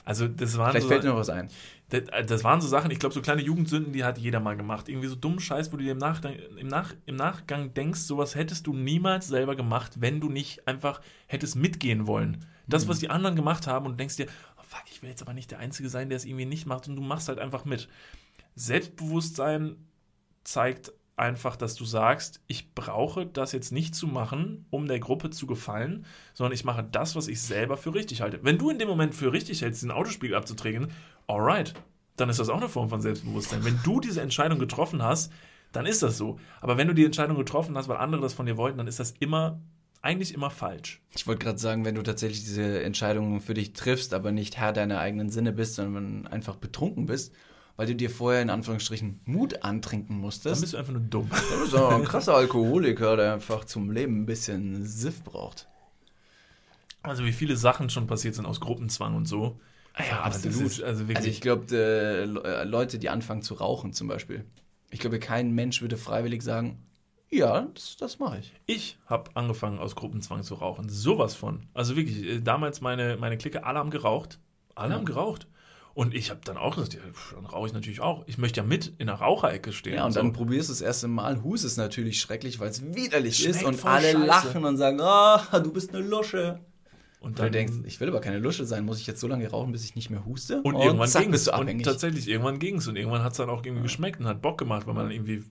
Also das waren Vielleicht so, fällt mir noch was ein. Das, das waren so Sachen, ich glaube, so kleine Jugendsünden, die hat jeder mal gemacht. Irgendwie so dummen Scheiß, wo du dir im Nachgang, im, Nach, im Nachgang denkst, sowas hättest du niemals selber gemacht, wenn du nicht einfach hättest mitgehen wollen. Das, was die anderen gemacht haben und denkst dir, oh fuck, ich will jetzt aber nicht der Einzige sein, der es irgendwie nicht macht und du machst halt einfach mit. Selbstbewusstsein zeigt einfach, dass du sagst, ich brauche das jetzt nicht zu machen, um der Gruppe zu gefallen, sondern ich mache das, was ich selber für richtig halte. Wenn du in dem Moment für richtig hältst, den Autospiegel abzutreten, alright, dann ist das auch eine Form von Selbstbewusstsein. Wenn du diese Entscheidung getroffen hast, dann ist das so. Aber wenn du die Entscheidung getroffen hast, weil andere das von dir wollten, dann ist das immer, eigentlich immer falsch. Ich wollte gerade sagen, wenn du tatsächlich diese Entscheidung für dich triffst, aber nicht Herr deiner eigenen Sinne bist, sondern einfach betrunken bist, weil du dir vorher in Anführungsstrichen Mut antrinken Dann musstest. bist du einfach nur dumm. Du bist aber ein krasser Alkoholiker, der einfach zum Leben ein bisschen Siff braucht. Also wie viele Sachen schon passiert sind aus Gruppenzwang und so. Ja, das absolut. ist- also wirklich. Also ich glaube, äh, äh, Leute, die anfangen zu rauchen zum Beispiel. Ich glaube, kein Mensch würde freiwillig sagen, ja, das, das mache ich. Ich habe angefangen, aus Gruppenzwang zu rauchen. Sowas von. Also wirklich, äh, damals meine, meine Clique, alle haben geraucht. Alle Ja. haben geraucht. Und ich habe dann auch gesagt, ja, dann rauche ich natürlich auch. Ich möchte ja mit in der Raucherecke stehen. Ja, und so. dann probierst du das erste Mal, hust es natürlich schrecklich, weil es widerlich Schmeckt ist und alle scheiße. lachen und sagen, ah, du bist eine Lusche. und Und du dann denkst, ich will aber keine Lusche sein, muss ich jetzt so lange rauchen, bis ich nicht mehr huste? Und irgendwann zack, ging bist es. Und tatsächlich, irgendwann ging es. Und irgendwann hat es dann auch irgendwie geschmeckt und hat Bock gemacht, weil man dann irgendwie.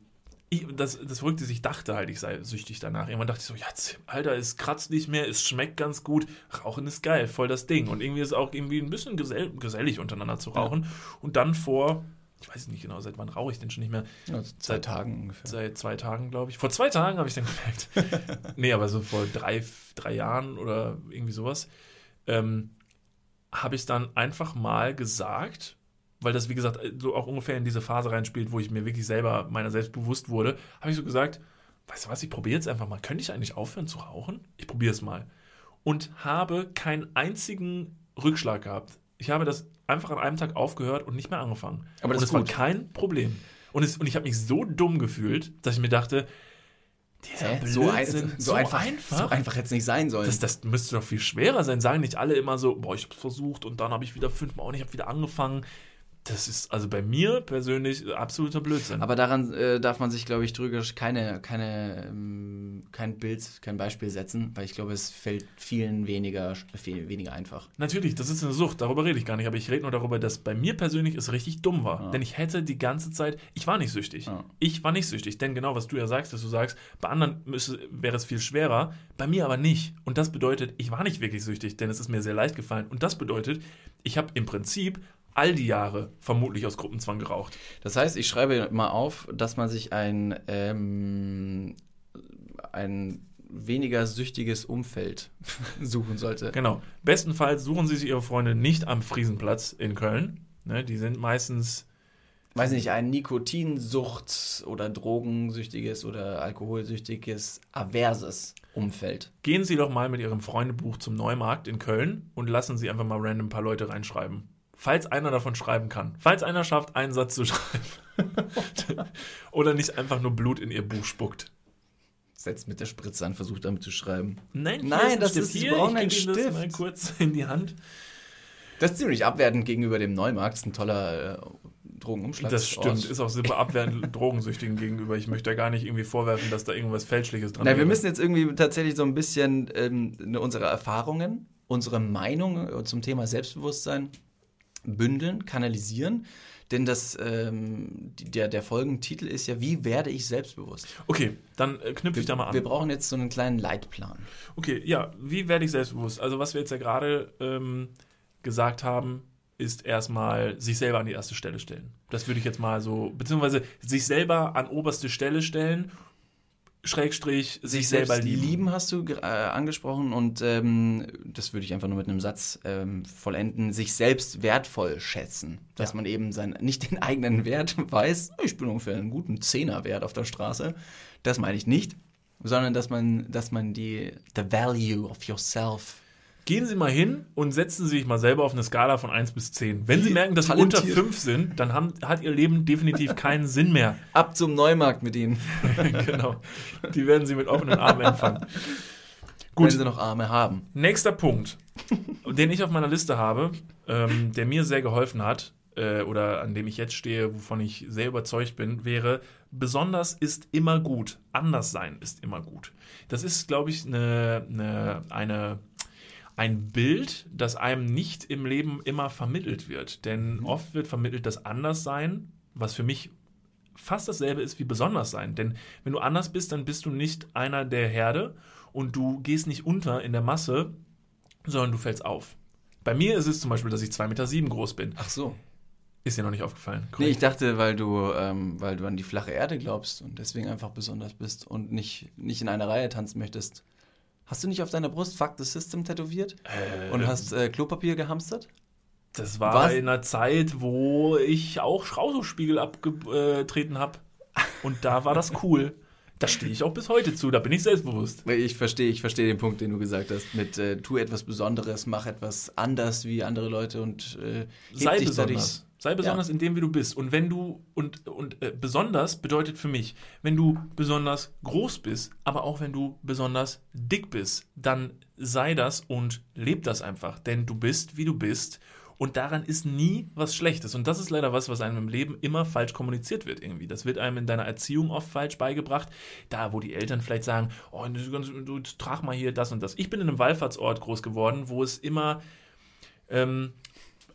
Ich, das, das Verrückte ist, ich dachte halt, ich sei süchtig danach. Irgendwann dachte ich so, jetzt, Alter, es kratzt nicht mehr, es schmeckt ganz gut, Rauchen ist geil, voll das Ding. Und irgendwie ist es auch irgendwie ein bisschen gesell, gesellig untereinander zu rauchen. Und dann vor, ich weiß nicht genau, seit wann rauche ich denn schon nicht mehr? Ja, so zwei Tagen ungefähr. Seit zwei Tagen, glaube ich. Vor zwei Tagen habe ich dann gemerkt. nee, aber so vor drei, drei Jahren oder irgendwie sowas, ähm, habe ich dann einfach mal gesagt, weil das, wie gesagt, so auch ungefähr in diese Phase reinspielt, wo ich mir wirklich selber meiner selbst bewusst wurde, habe ich so gesagt, weißt du was, ich probiere jetzt einfach mal. Könnte ich eigentlich aufhören zu rauchen? Ich probiere es mal. Und habe keinen einzigen Rückschlag gehabt. Ich habe das einfach an einem Tag aufgehört und nicht mehr angefangen. Aber das und es war kein Problem. Und, es, und ich habe mich so dumm gefühlt, dass ich mir dachte, dieser Hä? So, ein, Blödsinn, so, einfach, so einfach hätte es nicht sein sollen. das, das müsste doch viel schwerer sein. Sagen nicht alle immer so, boah, ich hab's versucht und dann habe ich wieder fünfmal und ich habe wieder angefangen. Das ist also bei mir persönlich absoluter Blödsinn. Aber daran äh, darf man sich, glaube ich, trügerisch keine, keine, ähm, kein Bild, kein Beispiel setzen, weil ich glaube, es fällt vielen weniger, viel weniger einfach. Natürlich, das ist eine Sucht, darüber rede ich gar nicht, aber ich rede nur darüber, dass bei mir persönlich es richtig dumm war. Ja. Denn ich hätte die ganze Zeit, ich war nicht süchtig. Ja. Ich war nicht süchtig, denn genau was du ja sagst, dass du sagst, bei anderen müsste, wäre es viel schwerer, bei mir aber nicht. Und das bedeutet, ich war nicht wirklich süchtig, denn es ist mir sehr leicht gefallen. Und das bedeutet, ich habe im Prinzip all die Jahre vermutlich aus Gruppenzwang geraucht. Das heißt, ich schreibe mal auf, dass man sich ein, ähm, ein weniger süchtiges Umfeld suchen sollte. Genau. Bestenfalls suchen Sie sich Ihre Freunde nicht am Friesenplatz in Köln. Ne, die sind meistens Weiß nicht, ein Nikotinsucht oder drogensüchtiges oder alkoholsüchtiges, averses Umfeld. Gehen Sie doch mal mit Ihrem Freundebuch zum Neumarkt in Köln und lassen Sie einfach mal random ein paar Leute reinschreiben. Falls einer davon schreiben kann. Falls einer schafft, einen Satz zu schreiben. Oder nicht einfach nur Blut in Ihr Buch spuckt. Setzt mit der Spritze an, versucht damit zu schreiben. Nein, Nein, ist ein das Stift. ist- hier, brauchen ich einen gebe Ihnen das Stift. mal kurz in die Hand. Das ist ziemlich abwertend gegenüber dem Neumarkt. Das ist ein toller äh, Drogenumschlag. Das stimmt, ist auch super abwertend Drogensüchtigen gegenüber. Ich möchte da gar nicht irgendwie vorwerfen, dass da irgendwas Fälschliches dran Na, wir müssen jetzt irgendwie tatsächlich so ein bisschen ähm, unsere Erfahrungen, unsere Meinung äh, zum Thema Selbstbewusstsein bündeln, kanalisieren. Denn das, ähm, der, der Folgentitel ist ja, wie werde ich selbstbewusst? Okay, dann äh, knüpfe ich da mal an. Wir brauchen jetzt so einen kleinen Leitplan. Okay, ja, wie werde ich selbstbewusst? Also was wir jetzt ja gerade ähm, gesagt haben, ist erstmal sich selber an die erste Stelle stellen. Das würde ich jetzt mal so, beziehungsweise sich selber an oberste Stelle stellen Schrägstrich sich, sich selber lieben. lieben. hast du äh, angesprochen und ähm, das würde ich einfach nur mit einem Satz ähm, vollenden. Sich selbst wertvoll schätzen, dass ja. man eben sein, nicht den eigenen Wert weiß. Ich bin ungefähr einen guten Zehnerwert auf der Straße. Das meine ich nicht, sondern dass man, dass man die the value of yourself Gehen Sie mal hin und setzen Sie sich mal selber auf eine Skala von 1 bis 10. Wenn Sie merken, dass Sie unter 5 sind, dann haben, hat Ihr Leben definitiv keinen Sinn mehr. Ab zum Neumarkt mit Ihnen. genau. Die werden Sie mit offenen Armen empfangen. Gut. Wenn Sie noch Arme haben. Nächster Punkt, den ich auf meiner Liste habe, ähm, der mir sehr geholfen hat, äh, oder an dem ich jetzt stehe, wovon ich sehr überzeugt bin, wäre, besonders ist immer gut. Anders sein ist immer gut. Das ist, glaube ich, eine, eine, eine ein Bild, das einem nicht im Leben immer vermittelt wird. Denn mhm. oft wird vermittelt, dass Anderssein, was für mich fast dasselbe ist wie besonders sein. Denn wenn du anders bist, dann bist du nicht einer der Herde und du gehst nicht unter in der Masse, sondern du fällst auf. Bei mir ist es zum Beispiel, dass ich 2,7 Meter sieben groß bin. Ach so. Ist dir noch nicht aufgefallen? Korrekt. Nee, ich dachte, weil du, ähm, weil du an die flache Erde glaubst und deswegen einfach besonders bist und nicht, nicht in einer Reihe tanzen möchtest. Hast du nicht auf deiner Brust Fuck the System tätowiert? Äh, und hast äh, Klopapier gehamstert? Das war Was? in einer Zeit, wo ich auch Schrausospiegel abgetreten habe. Und da war das cool. Da stehe ich auch bis heute zu, da bin ich selbstbewusst. Ich verstehe, ich verstehe den Punkt, den du gesagt hast, mit äh, tu etwas Besonderes, mach etwas anders wie andere Leute und äh, sei besonders. Sei besonders ja. in dem, wie du bist. Und wenn du, und, und äh, besonders bedeutet für mich, wenn du besonders groß bist, aber auch wenn du besonders dick bist, dann sei das und leb das einfach. Denn du bist, wie du bist. Und daran ist nie was Schlechtes. Und das ist leider was, was einem im Leben immer falsch kommuniziert wird irgendwie. Das wird einem in deiner Erziehung oft falsch beigebracht. Da, wo die Eltern vielleicht sagen, oh, du, du trag mal hier das und das. Ich bin in einem Wallfahrtsort groß geworden, wo es immer ähm,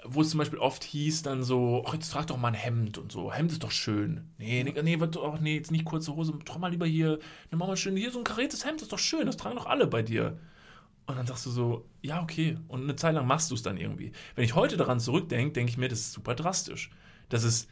wo es zum Beispiel oft hieß dann so, ach, jetzt trag doch mal ein Hemd und so. Hemd ist doch schön. Nee, nee, nee, ach, nee jetzt nicht kurze Hose, trag mal lieber hier, nimm mal schön, hier so ein kariertes Hemd ist doch schön, das tragen doch alle bei dir. Und dann sagst du so, ja, okay. Und eine Zeit lang machst du es dann irgendwie. Wenn ich heute daran zurückdenke, denke ich mir, das ist super drastisch. Das ist,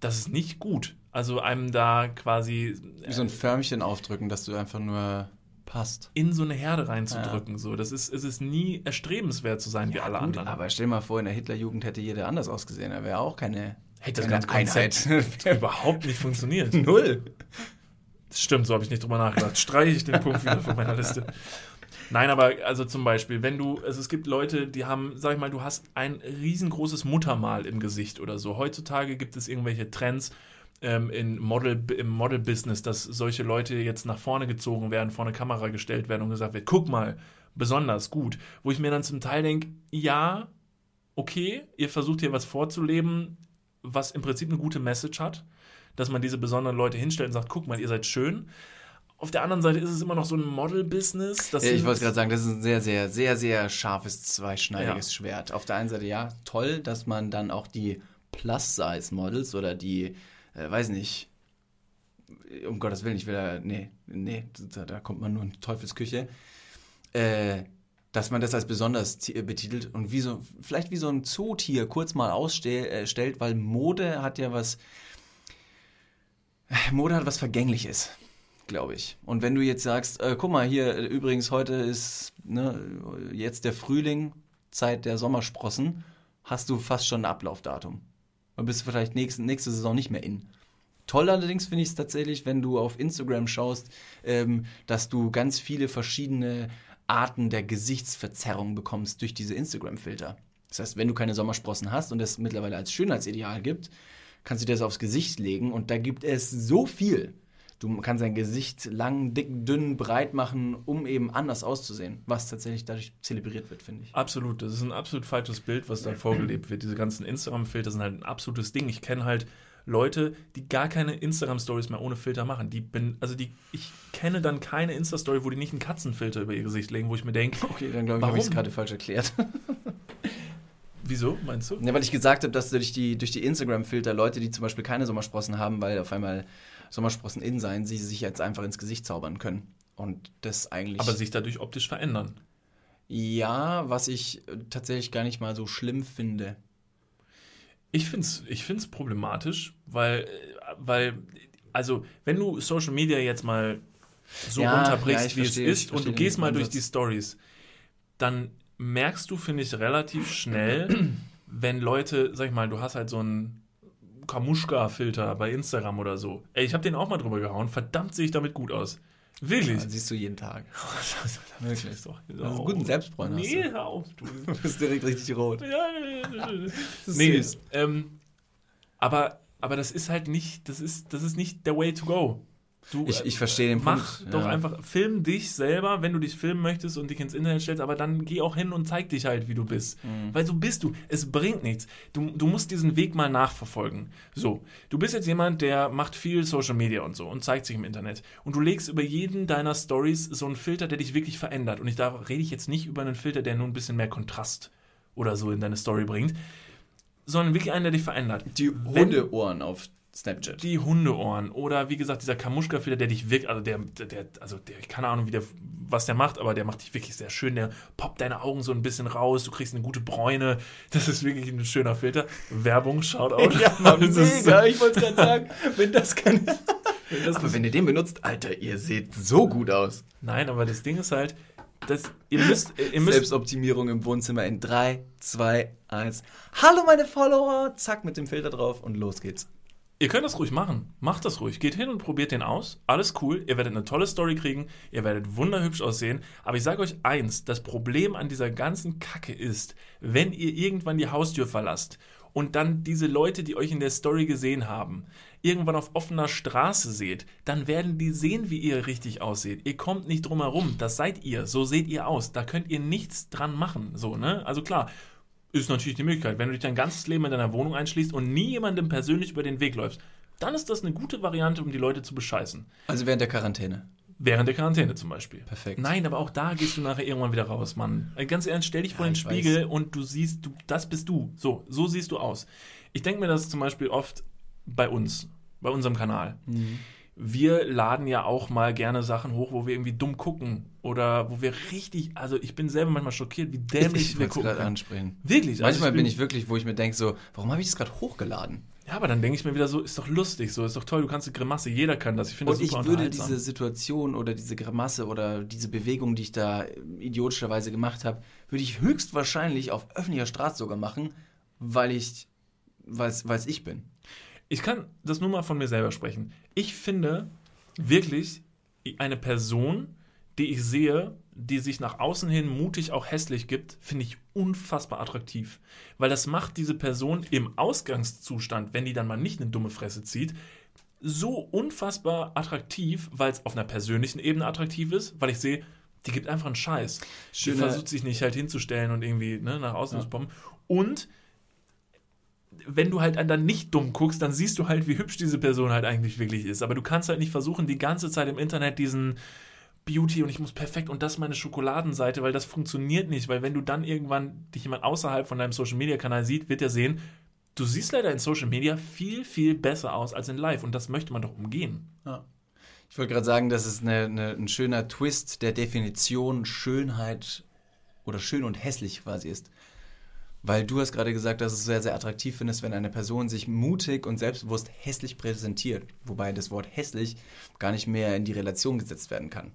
das ist nicht gut. Also einem da quasi. Wie so ein Förmchen aufdrücken, dass du einfach nur passt. In so eine Herde reinzudrücken. Ja. So. Das ist, es ist nie erstrebenswert zu sein ja, wie alle gut, anderen. Aber stell dir mal vor, in der Hitlerjugend hätte jeder anders ausgesehen. Er wäre auch keine, hätte das keine Einheit. überhaupt nicht funktioniert. Null. Das stimmt, so habe ich nicht drüber nachgedacht. Streiche ich den Punkt wieder von meiner Liste. Nein, aber also zum Beispiel, wenn du, also es gibt Leute, die haben, sag ich mal, du hast ein riesengroßes Muttermal im Gesicht oder so. Heutzutage gibt es irgendwelche Trends, ähm, in Model, im Model-Business, dass solche Leute jetzt nach vorne gezogen werden, vor eine Kamera gestellt werden und gesagt wird, guck mal, besonders gut. Wo ich mir dann zum Teil denke, ja, okay, ihr versucht hier was vorzuleben, was im Prinzip eine gute Message hat, dass man diese besonderen Leute hinstellt und sagt, guck mal, ihr seid schön. Auf der anderen Seite ist es immer noch so ein Model-Business. Ja, ich wollte gerade sagen, das ist ein sehr, sehr, sehr, sehr scharfes, zweischneidiges ja. Schwert. Auf der einen Seite ja, toll, dass man dann auch die Plus-Size-Models oder die äh, weiß nicht, um Gottes Willen, ich will da, nee, nee, da, da kommt man nur in Teufelsküche, äh, dass man das als besonders äh, betitelt und wie so, vielleicht wie so ein Zootier kurz mal ausstellt, äh, weil Mode hat ja was, Mode hat was Vergängliches, glaube ich. Und wenn du jetzt sagst, äh, guck mal, hier übrigens heute ist ne, jetzt der Frühling, Zeit der Sommersprossen, hast du fast schon ein Ablaufdatum. Dann bist du vielleicht nächste, nächste Saison nicht mehr in. Toll allerdings finde ich es tatsächlich, wenn du auf Instagram schaust, ähm, dass du ganz viele verschiedene Arten der Gesichtsverzerrung bekommst durch diese Instagram-Filter. Das heißt, wenn du keine Sommersprossen hast und es mittlerweile als Schönheitsideal gibt, kannst du dir das aufs Gesicht legen und da gibt es so viel. Du kannst dein Gesicht lang, dick, dünn, breit machen, um eben anders auszusehen, was tatsächlich dadurch zelebriert wird, finde ich. Absolut, das ist ein absolut falsches Bild, was da vorgelebt wird. Diese ganzen Instagram-Filter sind halt ein absolutes Ding. Ich kenne halt Leute, die gar keine Instagram-Stories mehr ohne Filter machen. Die bin, also die, ich kenne dann keine Insta-Story, wo die nicht einen Katzenfilter über ihr Gesicht legen, wo ich mir denke, okay, dann glaube ich, habe ich es gerade falsch erklärt. Wieso, meinst du? Ja, weil ich gesagt habe, dass durch die, durch die Instagram-Filter Leute, die zum Beispiel keine Sommersprossen haben, weil auf einmal Sommersprossen in sein, sie sich jetzt einfach ins Gesicht zaubern können. Und das eigentlich. Aber sich dadurch optisch verändern. Ja, was ich tatsächlich gar nicht mal so schlimm finde. Ich finde es ich find's problematisch, weil, weil, also, wenn du Social Media jetzt mal so Ja, runterbrichst, ja, wie verstehe, es ist, und du gehst mal durch die Stories, dann merkst du, finde ich, relativ schnell, wenn Leute, sag ich mal, du hast halt so einen Kamuschka-Filter bei Instagram oder so. Ey, ich habe den auch mal drüber gehauen. Verdammt, sehe ich damit gut aus. Wirklich. Ja, siehst du jeden Tag. Wirklich. Wirklich. Doch, Also einen guten Selbstbräuner hast Nee, du. hör auf, du. Du bist direkt richtig rot. Ja. Das nee, ähm, aber, aber das ist halt nicht, das ist, das ist nicht der way to go. Du, Ich, äh, ich verstehe den Mach Punkt. doch ja. einfach, film dich selber, wenn du dich filmen möchtest und dich ins Internet stellst, aber dann geh auch hin und zeig dich halt, wie du bist. Mhm. Weil so bist du. Es bringt nichts. Du, du musst diesen Weg mal nachverfolgen. So, du bist jetzt jemand, der macht viel Social Media und so und zeigt sich im Internet. Und du legst über jeden deiner Stories so einen Filter, der dich wirklich verändert. Und ich, da rede ich jetzt nicht über einen Filter, der nur ein bisschen mehr Kontrast oder so in deine Story bringt, sondern wirklich einen, der dich verändert. Die Hundeohren auf Snapchat. Die Hundeohren oder wie gesagt, dieser Kamuschka-Filter, der dich wirklich, also der, der, also der, keine Ahnung, wie der, was der macht, aber der macht dich wirklich sehr schön. Der poppt deine Augen so ein bisschen raus, du kriegst eine gute Bräune. Das ist wirklich ein schöner Filter. Werbung, Shoutout. Das ist- ich wollte es gerade sagen. Wenn das kann. Aber wenn ihr den benutzt, Alter, ihr seht so gut aus. Nein, aber das Ding ist halt, dass ihr müsst, ihr müsst, Selbstoptimierung im Wohnzimmer in 3, 2, 1. Hallo meine Follower. Zack, mit dem Filter drauf und los geht's. Ihr könnt das ruhig machen. Macht das ruhig. Geht hin und probiert den aus. Alles cool. Ihr werdet eine tolle Story kriegen. Ihr werdet wunderhübsch aussehen. Aber ich sage euch eins: Das Problem an dieser ganzen Kacke ist, wenn ihr irgendwann die Haustür verlasst und dann diese Leute, die euch in der Story gesehen haben, irgendwann auf offener Straße seht, dann werden die sehen, wie ihr richtig ausseht. Ihr kommt nicht drum herum. Das seid ihr. So seht ihr aus. Da könnt ihr nichts dran machen. So, ne? Also klar, ist natürlich die Möglichkeit. Wenn du dich dein ganzes Leben in deiner Wohnung einschließt und nie jemandem persönlich über den Weg läufst, dann ist das eine gute Variante, um die Leute zu bescheißen. Also während der Quarantäne. Während der Quarantäne zum Beispiel. Perfekt. Nein, aber auch da gehst du nachher irgendwann wieder raus, Mann. Äh, Ganz ernst, stell dich vor Ja, den ich Spiegel und du siehst, du, das bist du. So, so siehst du aus. Ich denke mir das zum Beispiel oft bei uns, bei unserem Kanal. Mhm. Wir laden ja auch mal gerne Sachen hoch, wo wir irgendwie dumm gucken oder wo wir richtig, also ich bin selber manchmal schockiert, wie dämlich Ich wir wollte es gucken. ansprechen. Wirklich. also Manchmal bin ich wirklich, wo ich mir denke, so, warum habe ich das gerade hochgeladen? Ja, aber dann denke ich mir wieder so, ist doch lustig, so ist doch toll, du kannst eine Grimasse, jeder kann das. Ich finde das Und ich super würde diese Situation oder diese Grimasse oder diese Bewegung, die ich da idiotischerweise gemacht habe, würde ich höchstwahrscheinlich auf öffentlicher Straße sogar machen, weil ich, weil es ich bin. Ich kann das nur mal von mir selber sprechen. Ich finde wirklich eine Person, die ich sehe, die sich nach außen hin mutig auch hässlich gibt, finde ich unfassbar attraktiv. Weil das macht diese Person im Ausgangszustand, wenn die dann mal nicht eine dumme Fresse zieht, so unfassbar attraktiv, weil es auf einer persönlichen Ebene attraktiv ist, weil ich sehe, die gibt einfach einen Scheiß. Die Schöne- versucht sich nicht halt hinzustellen und irgendwie ne, nach außen Ja. zu bomben. Und wenn du halt dann nicht dumm guckst, dann siehst du halt, wie hübsch diese Person halt eigentlich wirklich ist. Aber du kannst halt nicht versuchen, die ganze Zeit im Internet diesen Beauty und ich muss perfekt und das meine Schokoladenseite, weil das funktioniert nicht, weil wenn du dann irgendwann dich jemand außerhalb von deinem Social Media Kanal sieht, wird er sehen, du siehst leider in Social Media viel, viel besser aus als in Live und das möchte man doch umgehen. Ja. Ich wollte gerade sagen, das ist eine, eine, ein schöner Twist der Definition Schönheit oder schön und hässlich quasi ist. Weil du hast gerade gesagt, dass es sehr, sehr attraktiv findest, wenn eine Person sich mutig und selbstbewusst hässlich präsentiert. Wobei das Wort hässlich gar nicht mehr in die Relation gesetzt werden kann.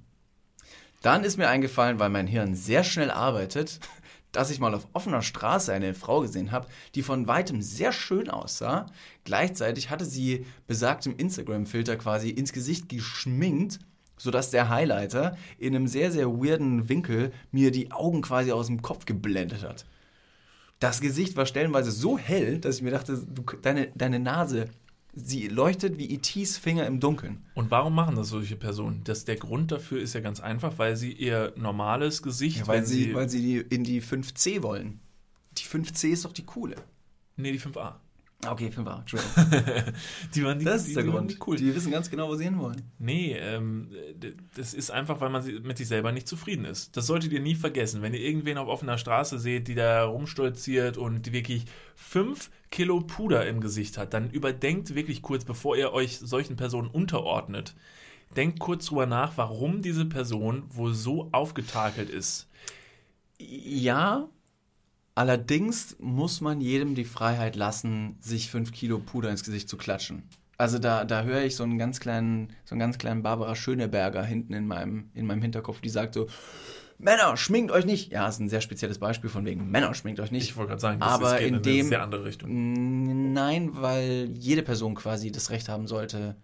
Dann ist mir eingefallen, weil mein Hirn sehr schnell arbeitet, dass ich mal auf offener Straße eine Frau gesehen habe, die von weitem sehr schön aussah. Gleichzeitig hatte sie besagtem Instagram-Filter quasi ins Gesicht geschminkt, sodass der Highlighter in einem sehr, sehr weirden Winkel mir die Augen quasi aus dem Kopf geblendet hat. Das Gesicht war stellenweise so hell, dass ich mir dachte, du, deine, deine Nase, sie leuchtet wie E.T.s Finger im Dunkeln. Und warum machen das solche Personen? Das, der Grund dafür ist ja ganz einfach, weil sie ihr normales Gesicht, Ja, weil, wenn sie, weil sie die, in die 5C wollen. Die 5C ist doch die coole. nee, die 5a. Okay, 5A, Entschuldigung. Die waren die, Das die, ist der die Grund. die cool. Die wissen ganz genau, wo sie hinwollen. Nee, ähm, das ist einfach, weil man mit sich selber nicht zufrieden ist. Das solltet ihr nie vergessen. Wenn ihr irgendwen auf offener Straße seht, die da rumstolziert und die wirklich fünf Kilo Puder im Gesicht hat, dann überdenkt wirklich kurz, bevor ihr euch solchen Personen unterordnet. Denkt kurz drüber nach, warum diese Person wohl so aufgetakelt ist. Ja, Allerdings muss man jedem die Freiheit lassen, sich fünf Kilo Puder ins Gesicht zu klatschen. Also da, da höre ich so einen ganz kleinen, so einen ganz kleinen Barbara Schöneberger hinten in meinem, in meinem Hinterkopf, die sagt so, Männer, schminkt euch nicht. Ja, ist ein sehr spezielles Beispiel von wegen Männer, schminkt euch nicht. Ich wollte gerade sagen, das Aber geht in eine dem- sehr andere Richtung. Nein, weil jede Person quasi das Recht haben sollte,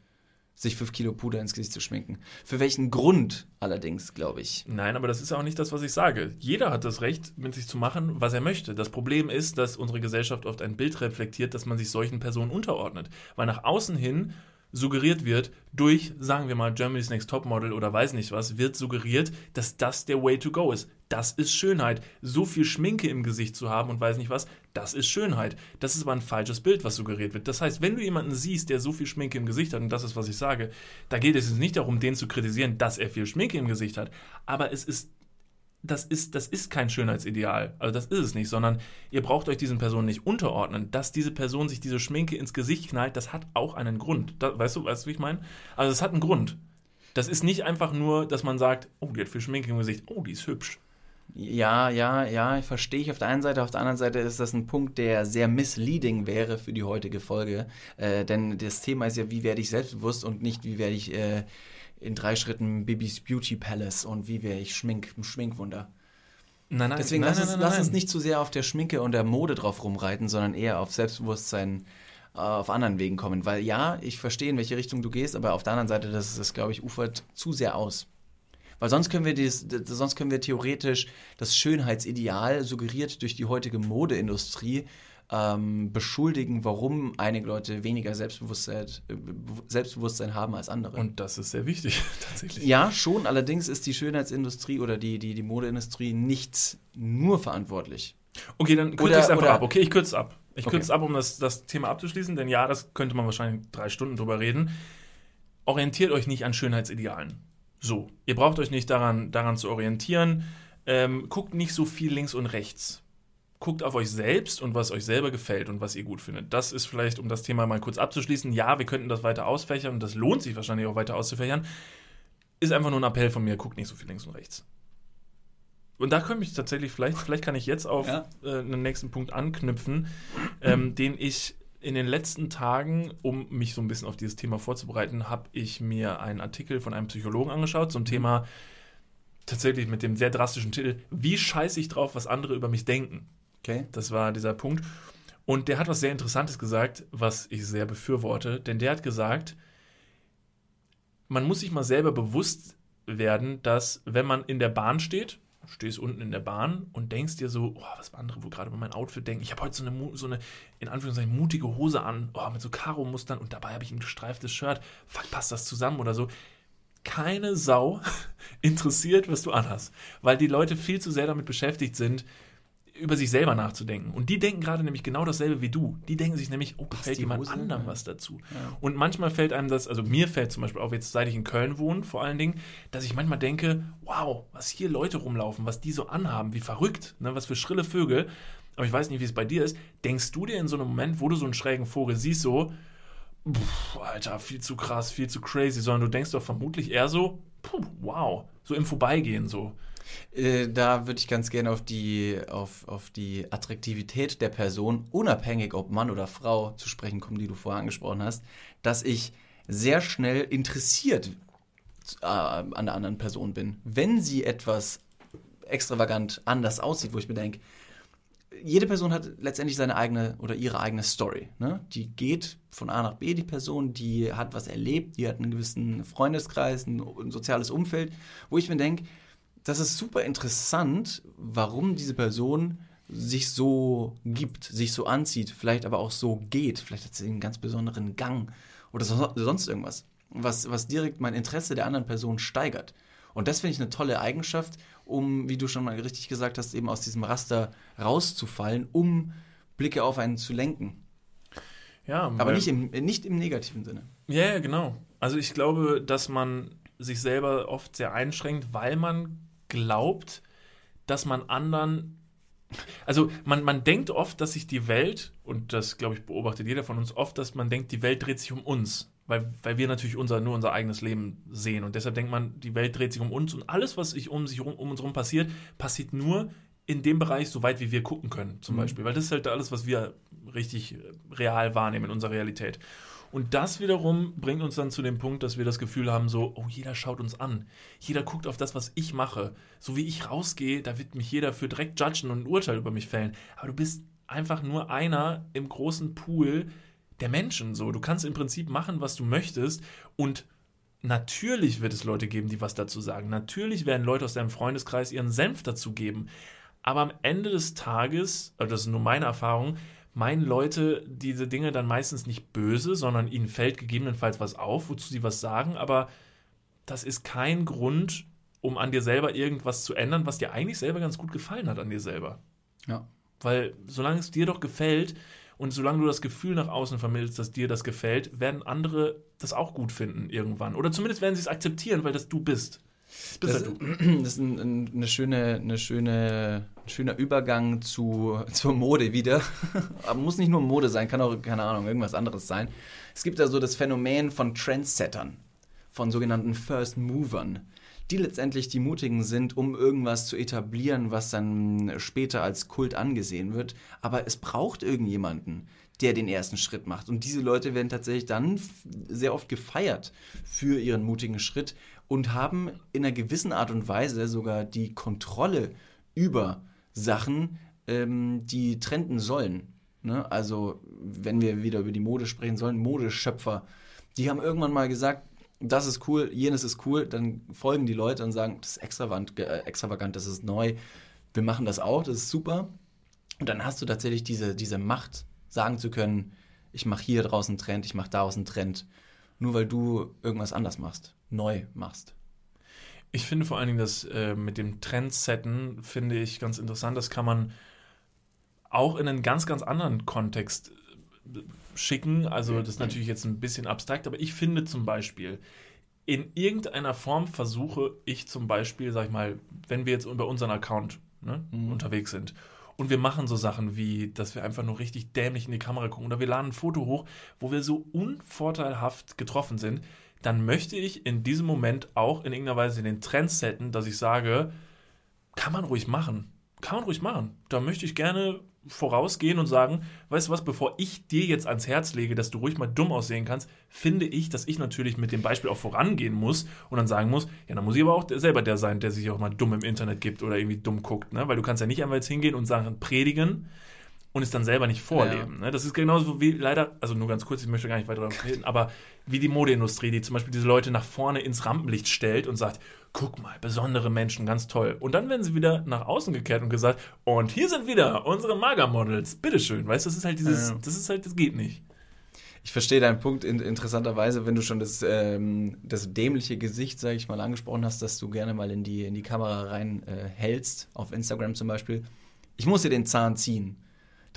sich fünf Kilo Puder ins Gesicht zu schminken. Für welchen Grund allerdings, glaube ich. Nein, aber das ist auch nicht das, was ich sage. Jeder hat das Recht, mit sich zu machen, was er möchte. Das Problem ist, dass unsere Gesellschaft oft ein Bild reflektiert, dass man sich solchen Personen unterordnet. Weil nach außen hin suggeriert wird, durch, sagen wir mal, Germany's Next Topmodel oder weiß nicht was, wird suggeriert, dass das der Way to go ist. Das ist Schönheit. So viel Schminke im Gesicht zu haben und weiß nicht was, das ist Schönheit. Das ist aber ein falsches Bild, was suggeriert wird. Das heißt, wenn du jemanden siehst, der so viel Schminke im Gesicht hat, und das ist, was ich sage, da geht es jetzt nicht darum, den zu kritisieren, dass er viel Schminke im Gesicht hat, aber es ist das ist, das ist kein Schönheitsideal. Also das ist es nicht, sondern ihr braucht euch diesen Personen nicht unterordnen. Dass diese Person sich diese Schminke ins Gesicht knallt, das hat auch einen Grund. Da, weißt du, weißt du, wie ich meine? Also es hat einen Grund. Das ist nicht einfach nur, dass man sagt, oh, die hat viel Schminke im Gesicht, oh, die ist hübsch. Ja, ja, ja, verstehe ich auf der einen Seite. Auf der anderen Seite ist das ein Punkt, der sehr misleading wäre für die heutige Folge. Äh, denn das Thema ist ja, wie werde ich selbstbewusst und nicht, wie werde ich äh, in drei Schritten Bibis Beauty Palace und wie werde ich Schmink, Schminkwunder. Nein, nein, Deswegen nein, lass, nein, uns, nein, lass uns nicht zu sehr auf der Schminke und der Mode drauf rumreiten, sondern eher auf Selbstbewusstsein äh, auf anderen Wegen kommen. Weil ja, ich verstehe, in welche Richtung du gehst, aber auf der anderen Seite, das, das glaube ich, ufert zu sehr aus. Weil sonst können wir dies, d- sonst können wir theoretisch das Schönheitsideal, suggeriert durch die heutige Modeindustrie, ähm, beschuldigen, warum einige Leute weniger Selbstbewusstsein, äh, Be- Selbstbewusstsein haben als andere. Und das ist sehr wichtig, tatsächlich. Ja, schon. Allerdings ist die Schönheitsindustrie oder die, die, die Modeindustrie nicht nur verantwortlich. Okay, dann kürze ich es einfach oder- ab. Okay, ich kürze es ab. Ich kürze es ab, um das, das Thema abzuschließen, denn ja, das könnte man wahrscheinlich drei Stunden drüber reden. Orientiert euch nicht an Schönheitsidealen. So, ihr braucht euch nicht daran, daran zu orientieren. Ähm, guckt nicht so viel links und rechts. Guckt auf euch selbst und was euch selber gefällt und was ihr gut findet. Das ist vielleicht, um das Thema mal kurz abzuschließen. Ja, wir könnten das weiter ausfächern und das lohnt sich wahrscheinlich auch weiter auszufächern. Ist einfach nur ein Appell von mir, guckt nicht so viel links und rechts. Und da komme ich tatsächlich, vielleicht, vielleicht kann ich jetzt auf Ja. äh, einen nächsten Punkt anknüpfen, ähm, den ich in den letzten Tagen, um mich so ein bisschen auf dieses Thema vorzubereiten, habe ich mir einen Artikel von einem Psychologen angeschaut zum Thema tatsächlich mit dem sehr drastischen Titel Wie scheiße ich drauf, was andere über mich denken? Okay. Das war dieser Punkt. Und der hat was sehr Interessantes gesagt, was ich sehr befürworte, denn der hat gesagt, man muss sich mal selber bewusst werden, dass wenn man in der Bahn steht, stehst unten in der Bahn und denkst dir so, oh, was andere wohl gerade über mein Outfit denken. Ich habe heute so eine, so eine, in Anführungszeichen, mutige Hose an, oh, mit so Karo-Mustern und dabei habe ich ein gestreiftes Shirt. Fuck, passt das zusammen oder so? Keine Sau interessiert, was du anhast, weil die Leute viel zu sehr damit beschäftigt sind, über sich selber nachzudenken. Und die denken gerade nämlich genau dasselbe wie du. Die denken sich nämlich, oh, gefällt die jemand Hose? anderem was dazu. Ja. Und manchmal fällt einem das, also mir fällt zum Beispiel auf, jetzt seit ich in Köln wohne, vor allen Dingen, dass ich manchmal denke, wow, was hier Leute rumlaufen, was die so anhaben, wie verrückt, ne, was für schrille Vögel. Aber ich weiß nicht, wie es bei dir ist. Denkst du dir in so einem Moment, wo du so einen schrägen Vogel siehst, so, pff, Alter, viel zu krass, viel zu crazy, sondern du denkst doch vermutlich eher so, puh, wow, so im Vorbeigehen so. Äh, da würde ich ganz gerne auf die, auf, auf die Attraktivität der Person, unabhängig ob Mann oder Frau, zu sprechen kommen, die du vorher angesprochen hast, dass ich sehr schnell interessiert äh, an der anderen Person bin. Wenn sie etwas extravagant anders aussieht, wo ich mir denke, jede Person hat letztendlich seine eigene oder ihre eigene Story. Ne? Die geht von A nach B, die Person, die hat was erlebt, die hat einen gewissen Freundeskreis, ein, ein soziales Umfeld, wo ich mir denke, das ist super interessant, warum diese Person sich so gibt, sich so anzieht, vielleicht aber auch so geht. Vielleicht hat sie einen ganz besonderen Gang oder so, sonst irgendwas, was, was direkt mein Interesse der anderen Person steigert. Und das finde ich eine tolle Eigenschaft, um, wie du schon mal richtig gesagt hast, eben aus diesem Raster rauszufallen, um Blicke auf einen zu lenken. Ja, Aber nicht im, nicht im negativen Sinne. Ja, ja, genau. Also ich glaube, dass man sich selber oft sehr einschränkt, weil man glaubt, dass man anderen. Also man, man denkt oft, dass sich die Welt, und das glaube ich beobachtet jeder von uns oft, dass man denkt, die Welt dreht sich um uns. Weil, weil wir natürlich unser, nur unser eigenes Leben sehen. Und deshalb denkt man, die Welt dreht sich um uns und alles, was sich um sich um, um uns herum passiert, passiert nur in dem Bereich so weit, wie wir gucken können, zum Mhm. Beispiel. Weil das ist halt alles, was wir richtig real wahrnehmen in unserer Realität. Und das wiederum bringt uns dann zu dem Punkt, dass wir das Gefühl haben, so, oh, jeder schaut uns an. Jeder guckt auf das, was ich mache. So wie ich rausgehe, da wird mich jeder für direkt judgen und ein Urteil über mich fällen. Aber du bist einfach nur einer im großen Pool der Menschen. So, du kannst im Prinzip machen, was du möchtest und Natürlich wird es Leute geben, die was dazu sagen. Natürlich werden Leute aus deinem Freundeskreis ihren Senf dazu geben. Aber am Ende des Tages, äh, das ist nur meine Erfahrung, meinen Leute diese Dinge dann meistens nicht böse, sondern ihnen fällt gegebenenfalls was auf, wozu sie was sagen. Aber das ist kein Grund, um an dir selber irgendwas zu ändern, was dir eigentlich selber ganz gut gefallen hat an dir selber. Ja. Weil solange es dir doch gefällt und solange du das Gefühl nach außen vermittelst, dass dir das gefällt, werden andere das auch gut finden irgendwann. Oder zumindest werden sie es akzeptieren, weil das du bist. Das bist Das, halt du. das ist ein, ein, eine schöne, eine schöne, schöner Übergang zu, zur Mode wieder. Aber muss nicht nur Mode sein, kann auch, keine Ahnung, irgendwas anderes sein. Es gibt da so das Phänomen von Trendsettern, von sogenannten First Movern, die letztendlich die Mutigen sind, um irgendwas zu etablieren, was dann später als Kult angesehen wird. Aber es braucht irgendjemanden, der den ersten Schritt macht. Und diese Leute werden tatsächlich dann sehr oft gefeiert für ihren mutigen Schritt und haben in einer gewissen Art und Weise sogar die Kontrolle über Sachen, ähm, die trenden sollen. Ne? Also, wenn wir wieder über die Mode sprechen sollen, Modeschöpfer, die haben irgendwann mal gesagt, das ist cool, jenes ist cool, dann folgen die Leute und sagen, das ist extravagant, äh, extravagant das ist neu, wir machen das auch, das ist super. Und dann hast du tatsächlich diese, diese Macht, sagen zu können, ich mache hier draußen einen Trend, ich mache daraus einen Trend, nur weil du irgendwas anders machst, neu machst. Ich finde vor allen Dingen das äh, mit dem Trendsetten, finde ich ganz interessant. Das kann man auch in einen ganz, ganz anderen Kontext äh, schicken. Also das ist natürlich jetzt ein bisschen abstrakt, aber ich finde zum Beispiel, in irgendeiner Form versuche ich zum Beispiel, sag ich mal, wenn wir jetzt über unseren Account ne, Mhm. unterwegs sind und wir machen so Sachen wie, dass wir einfach nur richtig dämlich in die Kamera gucken oder wir laden ein Foto hoch, wo wir so unvorteilhaft getroffen sind, dann möchte ich in diesem Moment auch in irgendeiner Weise den Trend setten, dass ich sage, kann man ruhig machen. Kann man ruhig machen. Da möchte ich gerne vorausgehen und sagen, weißt du was, bevor ich dir jetzt ans Herz lege, dass du ruhig mal dumm aussehen kannst, finde ich, dass ich natürlich mit dem Beispiel auch vorangehen muss und dann sagen muss, ja, dann muss ich aber auch selber der sein, der sich auch mal dumm im Internet gibt oder irgendwie dumm guckt, ne? Weil du kannst ja nicht einfach jetzt hingehen und sagen, predigen und es dann selber nicht vorleben. Ne? Das ist genauso wie leider, also nur ganz kurz, ich möchte gar nicht weiter darauf reden, aber wie die Modeindustrie, die zum Beispiel diese Leute nach vorne ins Rampenlicht stellt und sagt, guck mal, besondere Menschen, ganz toll. Und dann werden sie wieder nach außen gekehrt und gesagt, und hier sind wieder unsere Maga-Models, bitteschön. Weißt du, das ist halt dieses, Ja. das ist halt, das geht nicht. Ich verstehe deinen Punkt in, interessanterweise, wenn du schon das, ähm, das dämliche Gesicht, sage ich mal, angesprochen hast, dass du gerne mal in die, in die Kamera rein äh, hältst, auf Instagram zum Beispiel. Ich muss dir den Zahn ziehen.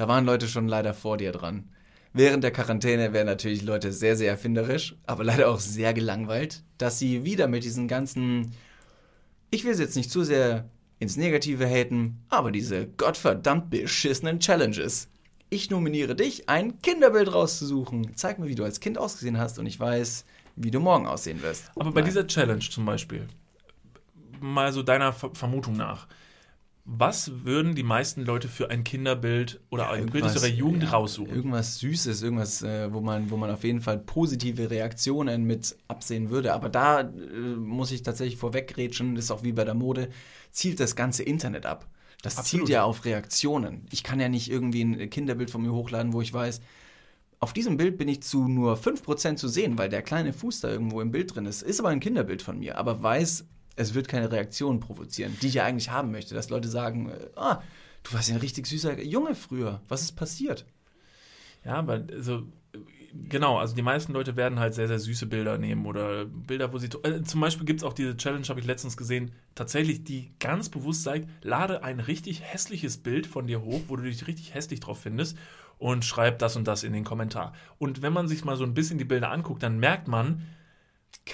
Da waren Leute schon leider vor dir dran. Während der Quarantäne wären natürlich Leute sehr, sehr erfinderisch, aber leider auch sehr gelangweilt, dass sie wieder mit diesen ganzen, ich will es jetzt nicht zu sehr ins Negative haten, aber diese gottverdammt beschissenen Challenges. Ich nominiere dich, ein Kinderbild rauszusuchen. Zeig mir, wie du als Kind ausgesehen hast und ich weiß, wie du morgen aussehen wirst. Aber bei Nein. dieser Challenge zum Beispiel, mal so deiner Ver Vermutung nach, was würden die meisten Leute für ein Kinderbild oder ein Bild aus ihrer Jugend ja, raussuchen? Irgendwas Süßes, irgendwas, äh, wo, man, wo man auf jeden Fall positive Reaktionen mit absehen würde. Aber da äh, muss ich tatsächlich vorweggrätschen, das ist auch wie bei der Mode, zielt das ganze Internet ab. Das Absolut. zielt ja auf Reaktionen. Ich kann ja nicht irgendwie ein Kinderbild von mir hochladen, wo ich weiß, auf diesem Bild bin ich zu nur 5% zu sehen, weil der kleine Fuß da irgendwo im Bild drin ist. Ist aber ein Kinderbild von mir, aber weiß, es wird keine Reaktion provozieren, die ich ja eigentlich haben möchte. Dass Leute sagen, äh, ah, du warst ja ein richtig süßer Junge früher. Was ist passiert? Ja, aber also, genau, also die meisten Leute werden halt sehr, sehr süße Bilder nehmen oder Bilder, wo sie. Äh, zum Beispiel gibt es auch diese Challenge, habe ich letztens gesehen, tatsächlich, die ganz bewusst zeigt, lade ein richtig hässliches Bild von dir hoch, wo du dich richtig hässlich drauf findest und schreib das und das in den Kommentar. Und wenn man sich mal so ein bisschen die Bilder anguckt, dann merkt man,